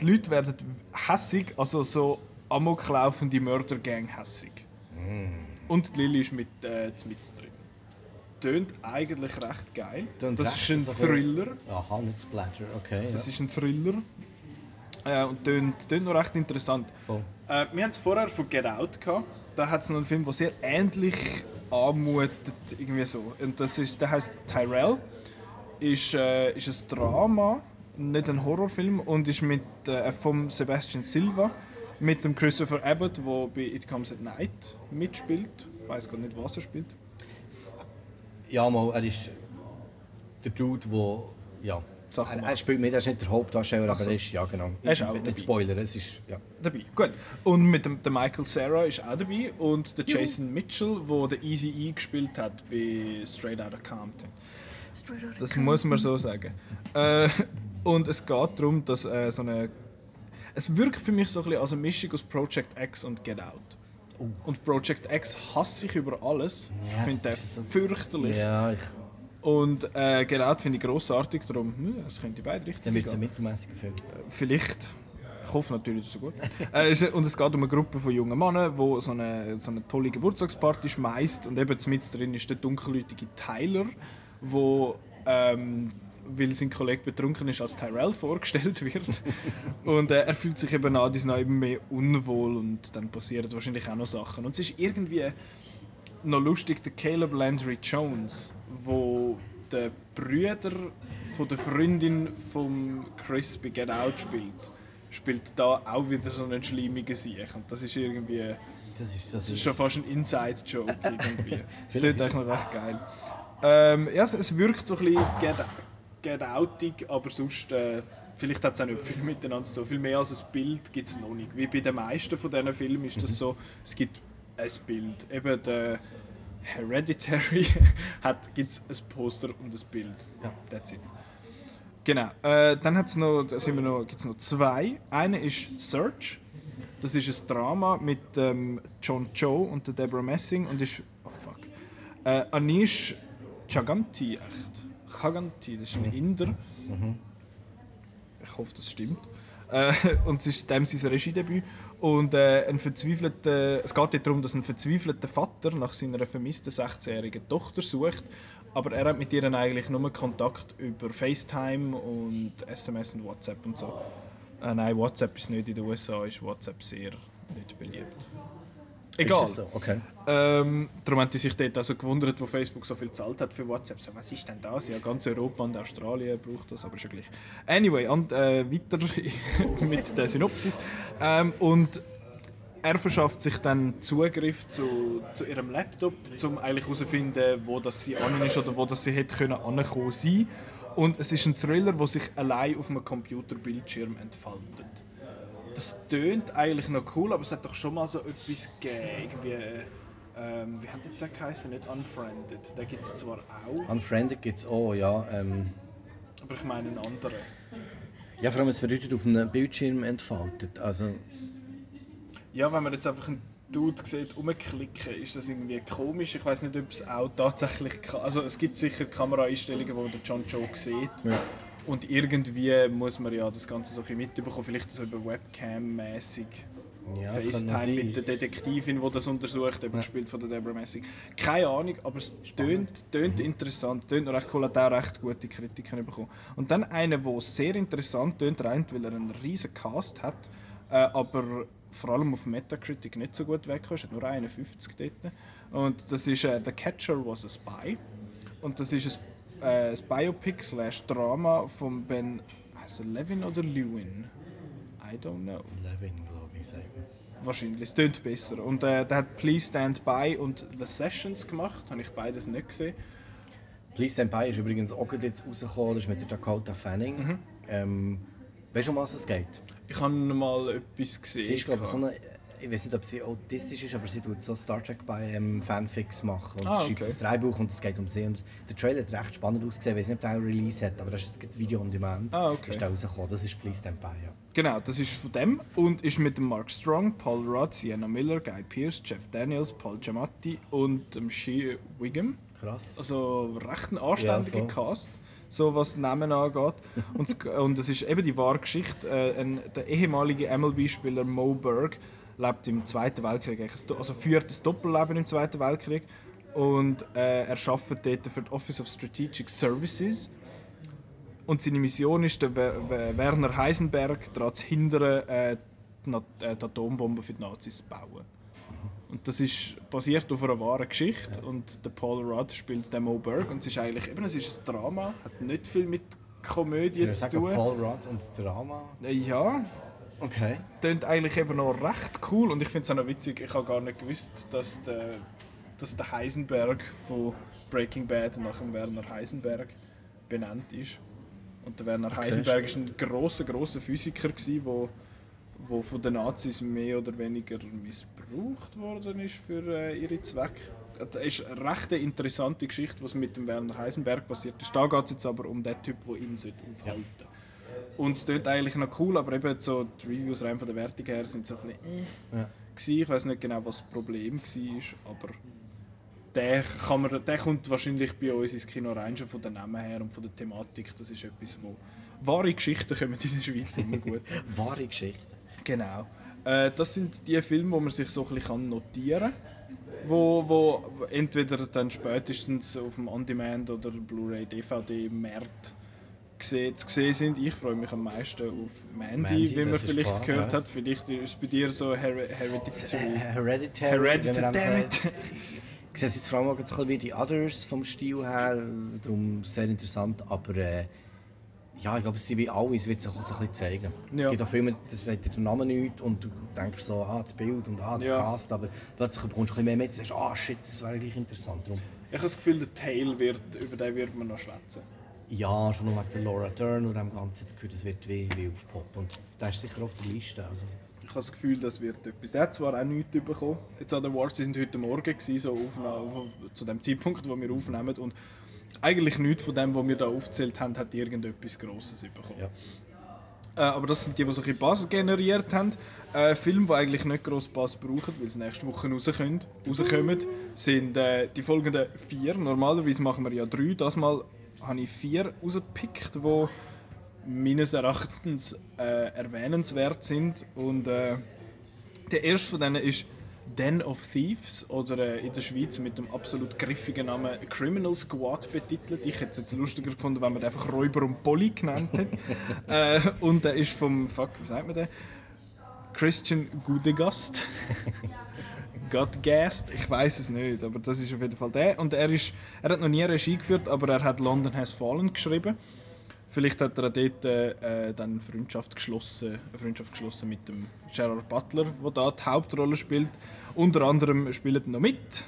die Leute werden hässig, also so amoklaufende Mördergang hässig. Und die Lilly ist mit, äh, mit drin. Tönt eigentlich recht geil. Tönt das ist ein so ein- Thriller. Aha, nicht Splatter, okay. Das ja. ist ein Thriller. Äh, und tönt, tönt noch recht interessant. Voll. Äh, wir haben es vorher von Get Out gehabt. Da hat es noch einen Film, der sehr ähnlich anmutet, irgendwie so. Und das ist, der heißt Tyrell. Ist, äh, ist ein Drama, nicht ein Horrorfilm und ist mit äh, vom Sebastian Silva mit dem Christopher Abbott, der bei It Comes at Night mitspielt. Ich weiß gar nicht, was er spielt. Ja, mal, er ist der Dude, der. Ja. Er, er spielt mit, er ist nicht der Hauptdarsteller, aber so. er ist, ja genau. Er ist auch nicht dabei. Spoiler, es ist, ja. dabei. Gut. Und mit dem der Michael Sarah ist auch dabei und der Jason Mitchell, der der Easy E gespielt hat bei Straight Outta Compton. Das muss man so sagen. Äh, und es geht darum, dass äh, so eine. Es wirkt für mich so ein bisschen als eine Mischung aus Project X und Get Out. Und Project X hasse ich über alles. Ja, ich finde das ist so- fürchterlich. Ja, ich, Und äh, Get Out finde ich grossartig, darum, hm, es könnte beide dann Richtungen wird es ein mittelmäßiger Film. Vielleicht. Ich hoffe natürlich, dass es so gut äh, ist- Und es geht um eine Gruppe von jungen Männern, die so eine, so eine tolle Geburtstagsparty schmeißt. Und eben mit drin ist der dunkelhäutige Tyler, wo ähm, weil sein Kollege betrunken ist, als Tyrell vorgestellt wird. und äh, er fühlt sich eben an, die sind mehr unwohl und dann passieren wahrscheinlich auch noch Sachen. Und es ist irgendwie noch lustig, der Caleb Landry Jones, wo der Brüder von der Freundin von Chris bei Get Out spielt, spielt da auch wieder so einen schleimigen Sieg. Und das ist irgendwie... Das ist, das ist schon fast ein Inside-Joke irgendwie. das klingt eigentlich noch recht geil. Ähm, ja, es wirkt so ein bisschen Get, get Outig, aber sonst... Äh, vielleicht hat es auch nicht viel miteinander tun. Viel mehr als ein Bild gibt es noch nicht. Wie bei den meisten von diesen Filmen ist das mhm. so, es gibt ein Bild. Eben der Hereditary gibt es ein Poster und ein Bild. Ja. That's it. Genau. Äh, dann hat's noch, noch, gibt es noch zwei. Eine ist Search. Das ist ein Drama mit ähm, John Cho und der Deborah Messing und ist. Oh fuck. Äh, Anish Chaganti, echt. Chaganti, das ist ein mhm. Inder. Mhm. Ich hoffe, das stimmt. Äh, und es ist dem sein Regiedebüt. Und äh, ein verzweifelter, es geht darum, dass ein verzweifelter Vater nach seiner vermissten 16-jährigen Tochter sucht. Aber er hat mit ihr eigentlich nur Kontakt über FaceTime und SMS und WhatsApp und so. Äh, nein, WhatsApp ist nicht in den USA, ist WhatsApp sehr nicht beliebt. Egal. So? Okay. Ähm, darum haben die sich dort also gewundert, wo Facebook so viel gezahlt hat für WhatsApp. So, was ist denn das? Ja, ganz Europa und Australien braucht das, aber schon gleich. Anyway, und, äh, weiter mit der Synopsis. Ähm, und er verschafft sich dann Zugriff zu, zu ihrem Laptop, um eigentlich herauszufinden, wo das sie an ist oder wo das sie hätte können ankommen sein. Und es ist ein Thriller, der sich allein auf einem Computerbildschirm entfaltet das tönt eigentlich noch cool, aber es hat doch schon mal so etwas gegeben. Irgendwie, ähm, wie hat jetzt der geheißen? Nicht Unfriended. Da gibt es zwar auch. Unfriended gibt es auch, ja. Ähm. Aber ich meine einen anderen. Ja, vor allem, es bedeutet auf einem Bildschirm entfaltet. Also ja, wenn man jetzt einfach einen Dude sieht, umklicken, ist das irgendwie komisch. Ich weiß nicht, ob es auch tatsächlich kann. Also es gibt sicher Kameraeinstellungen, wo der John Joe sieht. Ja. Und irgendwie muss man ja das Ganze so ein mitbekommen, vielleicht so über Webcam-mäßig. Ja, FaceTime mit der Detektivin, die das untersucht, eben ja. gespielt von der Deborah Messing. Keine Ahnung, aber es tönt, tönt mhm. interessant, tönt noch recht cool, hat auch recht gute Kritiken bekommen. Und dann einer, der sehr interessant tönt, rein, weil er einen riesen Cast hat, äh, aber vor allem auf Metacritic nicht so gut wegkommt, hat nur 51 dort. Und das ist äh, «The Catcher Was a Spy». Und das ist ein äh, das Biopic slash Drama von Ben heißt er Levin oder Lewin? I don't know. Levin, glaube ich, sagen. Wahrscheinlich, es klingt besser. Und äh, der hat Please Stand By und The Sessions gemacht, habe ich beides nicht gesehen. Please Stand By ist übrigens auch jetzt rausgekommen, das ist mit der Dakota Fanning. Mhm. Ähm, weißt du, um was es geht? Ich habe mal etwas gesehen. Sie ist, glaube ich, so eine ich weiß nicht, ob sie autistisch ist, aber sie tut so Star Trek bei ähm, Fanfics machen und ah, okay. schreibt das Drehbuch und es geht um sie. Und der Trailer hat recht spannend ausgesehen. Ich weiß nicht, ob der einen Release hat, aber das ist das Video on Demand. Ah, okay. Ist da rausgekommen. Das ist Please Stand By, ja. Genau, das ist von dem und ist mit dem Mark Strong, Paul Rudd, Sienna Miller, Guy Pearce, Jeff Daniels, Paul Giamatti und dem Shea Wiggum. Krass. Also recht ein anständiger ja, Cast so was Namen angeht. und, und es ist eben die wahre Geschichte. Äh, ein, der ehemalige MLB-Spieler Mo Berg lebt im Zweiten Weltkrieg, also führt das Doppelleben im Zweiten Weltkrieg und äh, er arbeitet dort für das Office of Strategic Services und seine Mission ist, der Werner Heisenberg daran zu hindern, äh, die, äh, Atombombe für die Nazis zu bauen. Und das ist basiert auf einer wahren Geschichte und der Paul Rudd spielt den Mo Berg und es ist eigentlich eben, es ist ein Drama, hat nicht viel mit Komödie zu tun. Paul Rudd und Drama? Äh, ja, Okay. Klingt eigentlich eben noch recht cool und ich finde es auch noch witzig, ich habe gar nicht gewusst, dass der, dass der Heisenberg von Breaking Bad nach dem Werner Heisenberg benannt ist. Und der Werner Heisenberg war ein grosser, grosser Physiker, der wo, wo von den Nazis mehr oder weniger missbraucht worden ist für äh, ihre Zwecke. Das ist eine recht interessante Geschichte, was mit dem Werner Heisenberg passiert ist. Da geht es jetzt aber um den Typ, der ihn aufhalten sollte. Und es klingt eigentlich noch cool, aber eben so die Reviews rein von der Wertung her sind so ein bisschen äh. Ja. Ich weiß nicht genau, was das Problem war, aber der, kann man, der kommt wahrscheinlich bei uns ins Kino rein, schon von den Namen her und von der Thematik. Das ist etwas, wo... Wahre Geschichten kommen in der Schweiz immer gut. wahre Geschichten? Genau. Äh, das sind die Filme, wo man sich so ein bisschen notieren kann. Wo, wo entweder dann spätestens auf dem On-Demand oder Blu-ray, DVD-Markt gesehen, zu sehen sind. Ich freue mich am meisten auf Mandy, Mandy wie man vielleicht klar, gehört ja. hat. Vielleicht ist es bei dir so Her Hereditary. Hereditary. Hereditary, Ich sehe es jetzt vor allem auch ein bisschen wie die Others vom Stil her, darum sehr interessant, aber äh, ja, ich glaube, es sind wie alle, es wird sich auch ein bisschen zeigen. Ja. Es gibt auch Filme, das sagt dir der Name nicht und du denkst so, ah, das Bild und ah, der ja. Cast, aber plötzlich bekommst du ein bisschen mehr mit und sagst, ah, shit, das wäre gleich interessant. Darum. Ich habe das Gefühl, der Tail wird, über den wird man noch schwätzen. Ja, schon nur wegen der Laura Dern und dem Ganzen, das Gefühl, das wird wie, wie aufpoppen und der ist sicher auf der Liste. Also. Ich habe das Gefühl, das wird etwas. Der hat zwar auch nichts bekommen. Jetzt an den Awards, sind heute Morgen gewesen, so auf, zu dem Zeitpunkt, wo wir aufnehmen und eigentlich nichts von dem, was wir da aufgezählt haben, hat irgendetwas Grosses bekommen. Ja. Äh, aber das sind die, die so ein Bass generiert haben. Äh, Filme, die eigentlich nicht gross Bass brauchen, weil sie nächste Woche rauskommen, rauskommen sind äh, die folgenden vier. Normalerweise machen wir ja drei. Das Mal habe ich vier rausgepickt, die meines Erachtens äh, erwähnenswert sind. Und äh, der erste von denen ist Den of Thieves oder äh, in der Schweiz mit dem absolut griffigen Namen Criminal Squad betitelt. Ich hätte es jetzt lustiger gefunden, wenn man den einfach Räuber und Polly genannt hätte. äh, und der ist vom, fuck, wie sagt man den? Christian Gudegast. Godgast, ich weiß es nicht, aber das ist auf jeden Fall der. Und er, ist, er hat noch nie Regie geführt, aber er hat London Has Fallen geschrieben. Vielleicht hat er dort äh, dann Freundschaft geschlossen, eine Freundschaft geschlossen mit dem Gerard Butler, der da die Hauptrolle spielt. Unter anderem spielen noch mit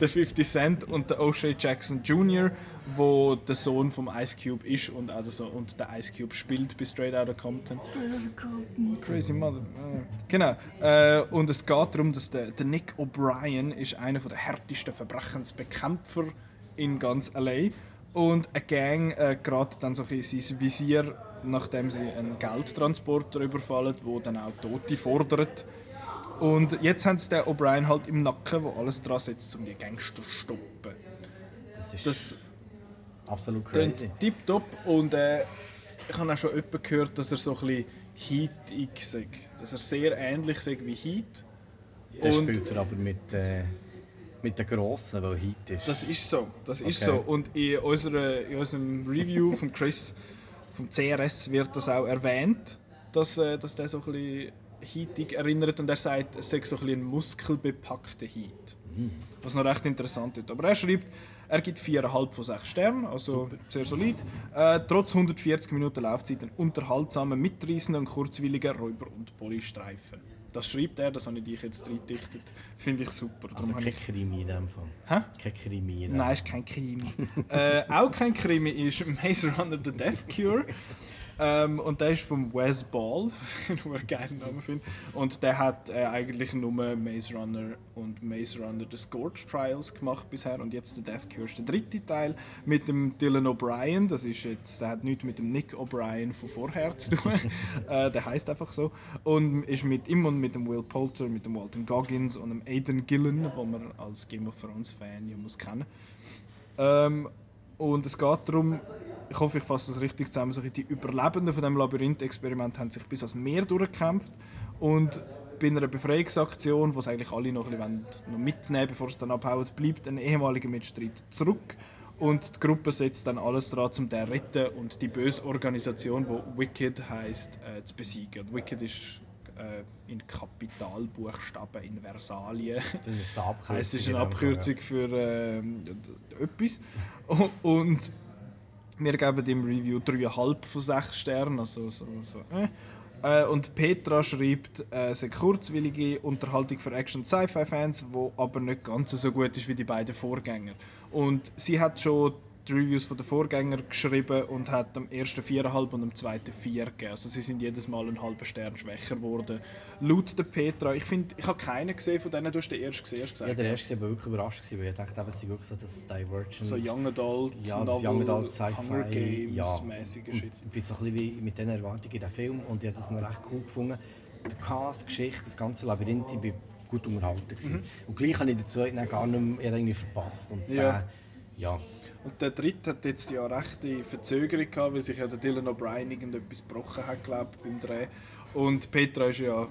der 50 Cent und der O'Shea Jackson Jr., wo der Sohn vom Ice Cube ist und also und der Ice Cube spielt bei Straight Outta Compton. Straight Outta Compton. Crazy Mother. Äh, genau. Äh, und es geht darum, dass der, der Nick O'Brien ist einer der härtesten Verbrechensbekämpfer in ganz LA und eine Gang äh, gerät dann so in sein Visier, nachdem sie einen Geldtransporter überfallen, wo dann auch Tote fordert. Und jetzt haben sie den O'Brien halt im Nacken, wo alles dran setzt, um die Gangster zu stoppen. Das ist das absolut crazy. Tipptopp. Und äh, ich habe auch schon jemanden gehört, dass er so ein bisschen Heat sagt. Dass er sehr ähnlich sagt wie Heat. Der spielt er aber mit... Äh mit der grossen, weil heute ist. Das ist so, das ist okay. so. Und in, unserer, in unserem Review von Chris vom CRS wird das auch erwähnt, dass, äh, dass der so ein bisschen Heatig erinnert und er sagt, es sei so ein, ein muskelbepackter Heat. Mm. Was noch recht interessant ist. Aber er schreibt, er gibt 4,5 von 6 Sternen, also Super. sehr solid. Äh, trotz 140 Minuten Laufzeit ein unterhaltsamer, mitreißender und kurzwilliger Räuber- und Polystreifen. Das schreibt er, das habe ich dich jetzt reindichtet. Finde ich super. Also kein ich... Krimi in dem Fall? Hä? Kein Krimi in dem Nein, ist kein Krimi. äh, auch kein Krimi ist Maze Runner The Death Cure. Ähm, und der ist von Wes Ball, den ich einen geilen Namen finde. Und der hat äh, eigentlich nur Maze Runner und Maze Runner The Scorch Trials gemacht bisher. Und jetzt der Death Cure ist der dritte Teil mit dem Dylan O'Brien. Das ist jetzt, der hat nichts mit dem Nick O'Brien von vorher zu tun. äh, der heißt einfach so. Und ist mit ihm und mit dem Will Poulter, mit dem Walton Goggins und dem Aidan Gillen, wo man als Game of Thrones Fan ja muss kennen. Ähm, und es geht darum, ich hoffe, ich fasse das richtig zusammen, so die Überlebenden von dem Labyrinth-Experiment haben sich bis ans Meer durchgekämpft und bei einer Befreiungsaktion, es eigentlich alle noch, ein bisschen noch mitnehmen bevor es dann abhauen, bleibt ein ehemaliger Mitstreiter zurück und die Gruppe setzt dann alles daran, um den zu retten und die böse Organisation, die Wicked heisst, äh, zu besiegen. Wicked ist äh, in Kapitalbuchstaben in Versalien. Das ist eine Abkürzung für äh, etwas. Und wir geben dem Review 3,5 von 6 Sternen. Also so, so, äh. Äh, und Petra schreibt, äh, es eine kurzwillige Unterhaltung für Action-Sci-Fi-Fans, die aber nicht ganz so gut ist wie die beiden Vorgänger. Und sie hat schon die Reviews von den Vorgängern geschrieben und hat am ersten 4,5 und am zweiten 4 gegeben. Also sie sind jedes Mal einen halben Stern schwächer geworden. Laut der Petra, ich finde, ich habe keinen gesehen von denen, du hast den ersten gesehen, hast gesagt. Ja, der erste war wirklich überrascht, weil ich dachte, es ist wirklich so das Divergent... So Young Adult, ja, das Novel, Young Adult Sci-Fi, ja. mäßige Shit. Ich bin so ein bisschen mit diesen Erwartungen in den Film und ich habe das noch recht cool gefunden. Die Cast, die Geschichte, das ganze Labyrinth, ich war gut unterhalten. Mhm. Und gleich habe ich den zweiten gar nicht mehr irgendwie verpasst. Und ja. Der, ja, und der dritte hat jetzt ja rechte Verzögerung gehabt, weil sich ja der Dylan O'Brien irgendetwas gebrochen hat, glaube ich, beim Dreh. Und Petra ist ja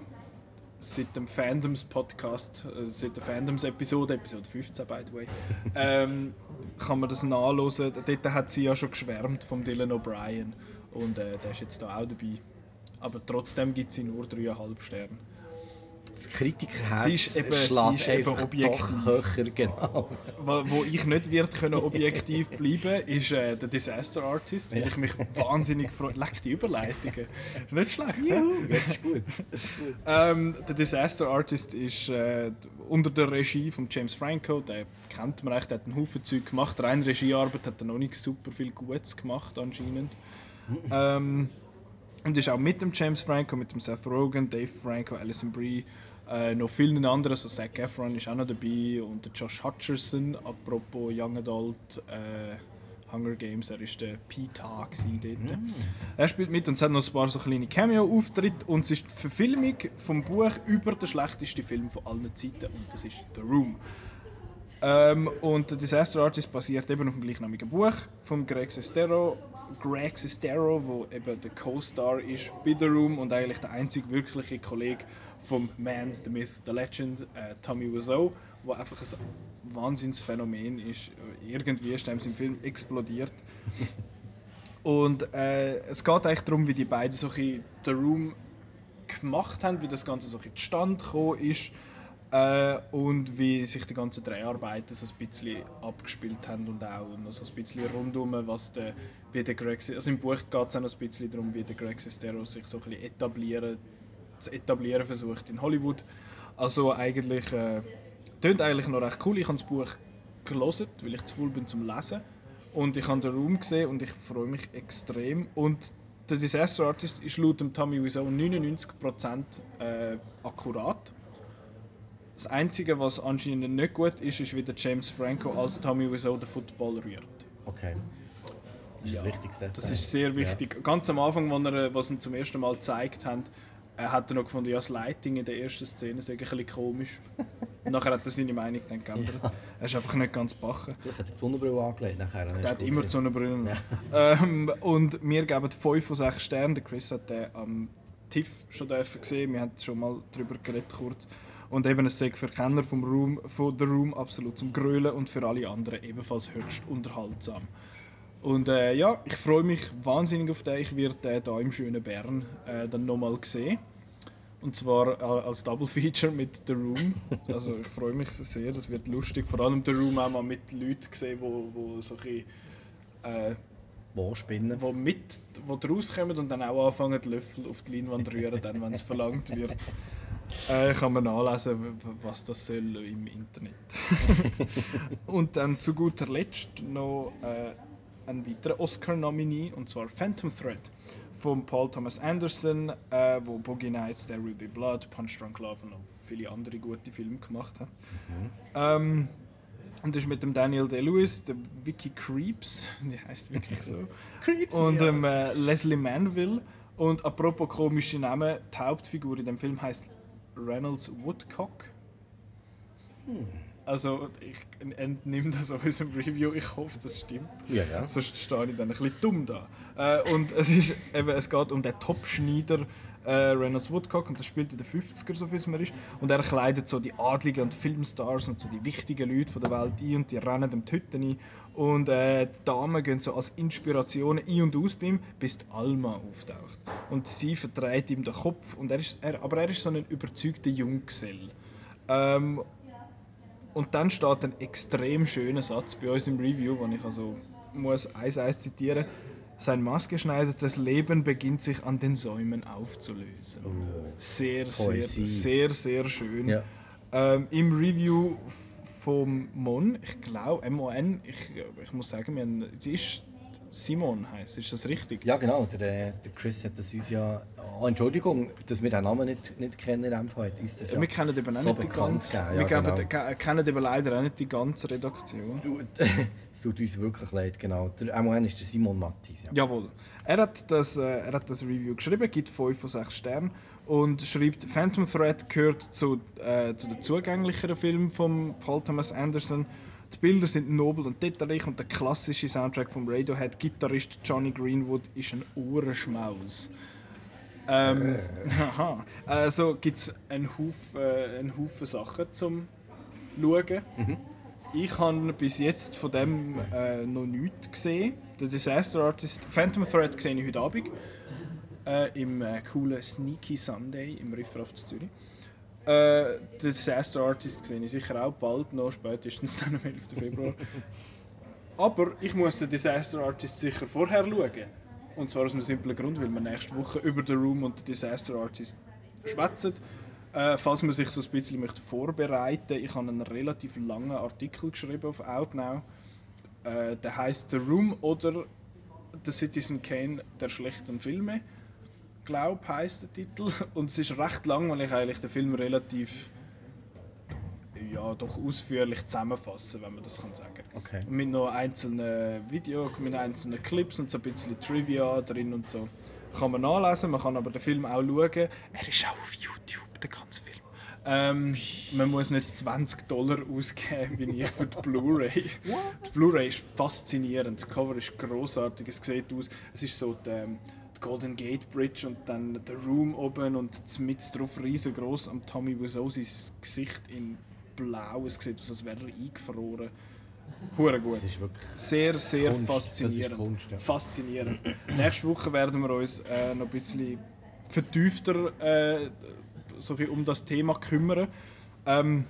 seit dem Fandoms-Podcast, äh, seit der Fandoms-Episode, Episode 15 by the way, ähm, kann man das nachlesen. Dort hat sie ja schon geschwärmt vom Dylan O'Brien und äh, der ist jetzt da auch dabei. Aber trotzdem gibt sie nur 3,5 Sterne. Das Kritikerherz sie ist eben, schlägt ist eben einfach objektiv. doch höher, genau. Wo, wo ich nicht wird können objektiv bleiben ist äh, der Disaster Artist, weil ich mich wahnsinnig freue. Leck die Überleitungen. Ist nicht schlecht, hä? Das ist gut. Das ist gut. Ähm, der Disaster Artist ist äh, unter der Regie von James Franco. Der kennt man echt, der hat einen Haufen Zeug gemacht. Rein Regiearbeit hat er noch nicht super viel Gutes gemacht anscheinend. ähm, und ist auch mit dem James Franco, mit dem Seth Rogen, Dave Franco, Alison Brie, äh, noch vielen anderen, so Zac Efron ist auch noch dabei und der Josh Hutcherson, apropos Young Adult äh, Hunger Games, er ist der Peter dort. Er spielt mit und es hat noch ein paar so kleine Cameo-Auftritte und es ist die Verfilmung vom Buch über den schlechtesten Film von allen Zeiten und das ist The Room. Ähm, und der Disaster Artist basiert eben auf dem gleichnamigen Buch von Greg Sestero, Greg Sestero, wo eben der Co-Star ist bei The Room und eigentlich der einzige wirkliche Kollege vom Man, The Myth, The Legend, äh, Tommy Wiseau, wo einfach ein Wahnsinnsphänomen ist. Irgendwie ist er im Film explodiert. und äh, es geht eigentlich darum, wie die beiden so ein The Room gemacht haben, wie das Ganze so ein zustande gekommen ist äh, und wie sich die ganzen Dreharbeiten so ein bisschen abgespielt haben und auch noch so ein bisschen rundum, was der, wie der Greg, also im Buch geht es auch noch ein bisschen darum, wie der Greg Sestero sich so ein bisschen etablieren, zu etablieren versucht in Hollywood. Also eigentlich, äh, klingt eigentlich noch recht cool. Ich habe das Buch gelesen, weil ich zu faul bin zum Lesen und ich habe den Raum gesehen und ich freue mich extrem und der Disaster Artist ist laut dem Tommy Wiseau 99% äh, akkurat. Das Einzige, was anscheinend nicht gut ist, ist, wie der James Franco als Tommy Wiseau den Football rührt. Okay. Das ist das Wichtigste. Das ist sehr wichtig. Ganz am Anfang, als er, was ihn zum ersten Mal gezeigt haben, äh, hat er noch gefunden, ja, das Lighting in der ersten Szene sei ein bisschen komisch. Und nachher hat er seine Meinung dann geändert. Er ist einfach nicht ganz backen. Vielleicht hat er die Sonnenbrille angelegt nachher. dann ist Der hat immer gewesen. Sonnenbrillen. Ähm, und wir geben 5 von 6 Sternen. Chris hat den am TIFF schon gesehen. Wir haben schon mal darüber geredet kurz. Und eben es sei für Kenner vom Room, von The Room absolut zum Grölen und für alle anderen ebenfalls höchst unterhaltsam. Und äh, ja, ich freue mich wahnsinnig auf den. Ich werde den hier im schönen Bern äh, dann nochmal sehen. Und zwar äh, als Double Feature mit The Room. Also ich freue mich sehr, das wird lustig. Vor allem The Room auch mal mit Leuten gesehen, wo, wo so ein äh, Wo spinnen? wo mit, wo rauskommen und dann auch anfangen, die Löffel auf die Leinwand rühren, dann, wenn es verlangt wird. Äh, kann man nachlesen, was das soll im Internet. und dann zu guter Letzt noch äh, ein weiterer Oscar-Nominee, und zwar Phantom Thread von Paul Thomas Anderson, äh, wo Boogie Nights, There Will Be Blood, Punch Drunk Love und noch viele andere gute Filme gemacht hat. Ähm, und das ist mit dem Daniel Day-Lewis, der Vicky Creeps, die heißt wirklich so, Creeps, und ja. ähm, äh, Leslie Manville. Und apropos komische Namen, die Hauptfigur in dem Film heißt Reynolds Woodcock. Also ich entnehme das aus unserem Review, ich hoffe, das stimmt. Ja, ja. Sonst stehe ich dann ein bisschen dumm da. Äh, und es, ist, eben, es geht um den Top-Schneider äh, Reynolds Woodcock und das spielt in den 50er, so viel es mir ist. Und er kleidet so die Adligen und Filmstars und so die wichtigen Leute von der Welt ein und die rennen dem die Hütten ein. Und äh, die Damen gehen so als Inspiration ein und aus bei ihm, bis die Alma auftaucht. Und sie verdreht ihm den Kopf, und er ist, er, aber er ist so ein überzeugter Junggesell. Ähm, und dann steht ein extrem schöner Satz bei uns im Review, den ich also muss eins eins zitieren. Sein maßgeschneidertes Leben beginnt sich an den Säumen aufzulösen. Sehr, sehr, Poesie. sehr, sehr schön. Ja. Ähm, Im Review vom Mon, ich glaube, MON, ich, ich muss sagen, wir haben, sie ist Simon heißt, ist das richtig? Ja, genau. Der, äh, der Chris hat das uns ja. Oh, Entschuldigung, dass wir den Namen nicht, nicht kennen. Fall hat uns das ja wir kennen eben auch so nicht die ganze, wir ja, geben, genau. ge- kennen eben leider auch nicht die ganze Redaktion. Es tut uns wirklich leid, genau. Der MON ist der Simon Mattis. Ja. Jawohl. Er hat, das, äh, er hat das Review geschrieben, gibt 5 von 6 Sternen und schreibt, Phantom Thread gehört zu, äh, zu den zugänglicheren Filmen von Paul Thomas Anderson. Die Bilder sind nobel und detailreich und der klassische Soundtrack vom Radiohead-Gitarrist Johnny Greenwood ist ein Ohrenschmaus. Ähm, aha. Also gibt es einen Haufen, äh, einen Haufen Sachen zum Schauen. Ich habe bis jetzt von dem äh, noch nichts gesehen. Der Disaster Artist Phantom Thread sehe ich heute Abend. Äh, Im äh, coolen Sneaky Sunday im Riffraff Zürich. Äh, Disaster Artist sehe ich sicher auch bald noch, spätestens dann am 11. Februar. Aber ich muss den Disaster Artist sicher vorher schauen. Und zwar aus einem simplen Grund, weil wir nächste Woche über The Room und den Disaster Artist schwätzen. Äh, falls man sich so ein bisschen möchte vorbereiten möchte, ich habe einen relativ langen Artikel geschrieben auf Outnow. Äh, der heißt The Room oder The Citizen Kane der schlechten Filme. Glaub heißt der Titel. Und es ist recht lang, weil ich eigentlich den Film relativ ja, doch ausführlich zusammenfassen, wenn man das kann sagen. Okay. Mit noch einzelnen Videos, mit einzelnen Clips und so ein bisschen Trivia drin und so. Kann man nachlesen, man kann aber den Film auch schauen. Er ist auch auf YouTube, der ganze Film. Ähm, man muss nicht 20 Dollar ausgeben wie ich für die Blu-ray. die Blu-ray ist faszinierend, das Cover ist großartig, es sieht aus, es ist so die, ähm, die Golden Gate Bridge und dann der Room oben und mit drauf riesengroß am Tommy Wiseau sein Gesicht in blau, es sieht aus, als wäre er eingefroren. Hure gut. Sehr, sehr Kunst. faszinierend. Kunst, ja. Faszinierend. Nächste Woche werden wir uns äh, noch ein bisschen vertiefter äh, so bisschen um das Thema kümmern. Ähm,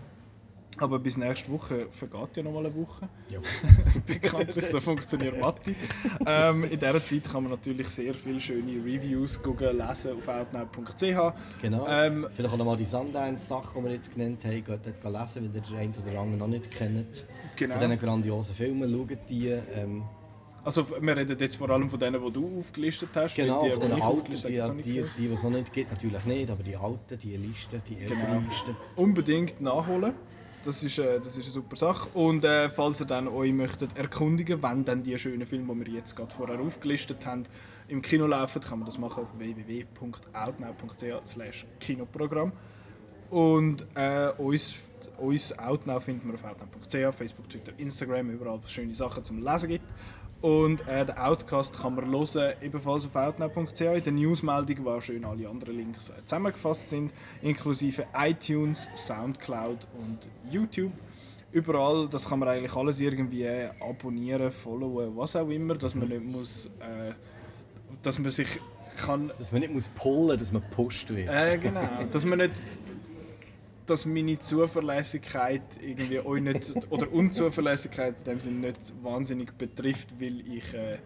aber bis nächste Woche vergeht ja noch mal eine Woche. Ja. Bekanntlich, so funktioniert Mathe. ähm, in dieser Zeit kann man natürlich sehr viele schöne Reviews gucken, lesen auf outnow.ch. Genau. Ähm, Vielleicht auch nochmal die Sundance-Sachen, die wir jetzt genannt haben, geht dort lesen, wenn ihr den einen oder anderen noch nicht kennt. Genau. Von diesen grandiosen Filmen, schaut die. Ähm, Also wir reden jetzt vor allem von denen, die du aufgelistet hast. weil genau, die, von die den alten, die, die, die, die es noch nicht gibt, natürlich nicht, aber die alten, die Listen, die Genau. Listen. unbedingt nachholen. Das ist, äh, das ist eine super Sache. Und äh, falls ihr dann euch möchtet erkundigen, wenn dann die schönen Filme, die wir jetzt gerade vorher aufgelistet haben, im Kino laufen, kann man das machen auf www.outnow.ch Kinoprogramm. Und äh, uns, uns Outnow findet man auf outnow.ch, Facebook, Twitter, Instagram, überall, wo es schöne Sachen zum Lesen gibt. Und äh, den Outcast kann man hören, ebenfalls auf outnow.ch. In der Newsmeldung, wo schön alle anderen Links äh, zusammengefasst sind, inklusive iTunes, Soundcloud und YouTube. Überall, das kann man eigentlich alles irgendwie äh, abonnieren, followen, was auch immer, dass man nicht muss, äh, dass man sich kann Dass man nicht muss pullen, dass man gepusht wird. äh, genau. Dass man nicht. Dass meine Zuverlässigkeit irgendwie euch nicht. oder Unzuverlässigkeit in dem Sinne nicht wahnsinnig betrifft, weil ich äh,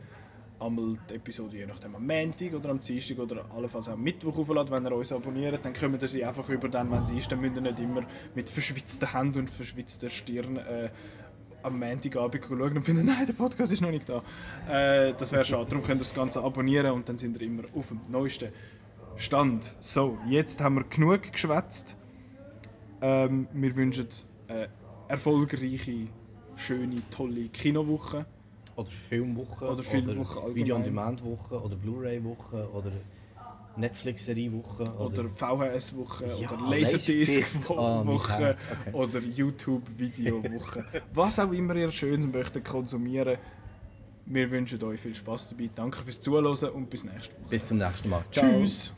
einmal die Episode je nachdem am Montag oder am Dienstag oder allenfalls am Mittwoch aufladen. Wenn ihr uns abonniert, dann kommt ihr sie einfach über dann, wenn sie ist. Dann müsst ihr nicht immer mit verschwitzten Händen und verschwitzter Stirn äh, am Montagabend schauen und finden, nein, der Podcast ist noch nicht da. Äh, das wäre schade. Darum könnt ihr das Ganze abonnieren und dann sind ihr immer auf dem neuesten Stand. So, jetzt haben wir genug geschwätzt. Ähm, wir wünschen eine erfolgreiche, schöne, tolle Kinowoche. Oder Filmwoche. Oder Filmwoche allgemein. Video-on-Demand-Woche. Oder Blu-ray-Woche. Oder Netflix-Serie-Woche. Oder VHS-Woche Ja, oder Laserdisc-Woche Herz, okay. oder YouTube-Video-Woche. Was auch immer ihr Schönes möchtet konsumieren. Wir wünschen euch viel Spaß dabei. Danke fürs Zuhören und bis nächste Woche. Bis zum nächsten Mal. Ciao. Tschüss!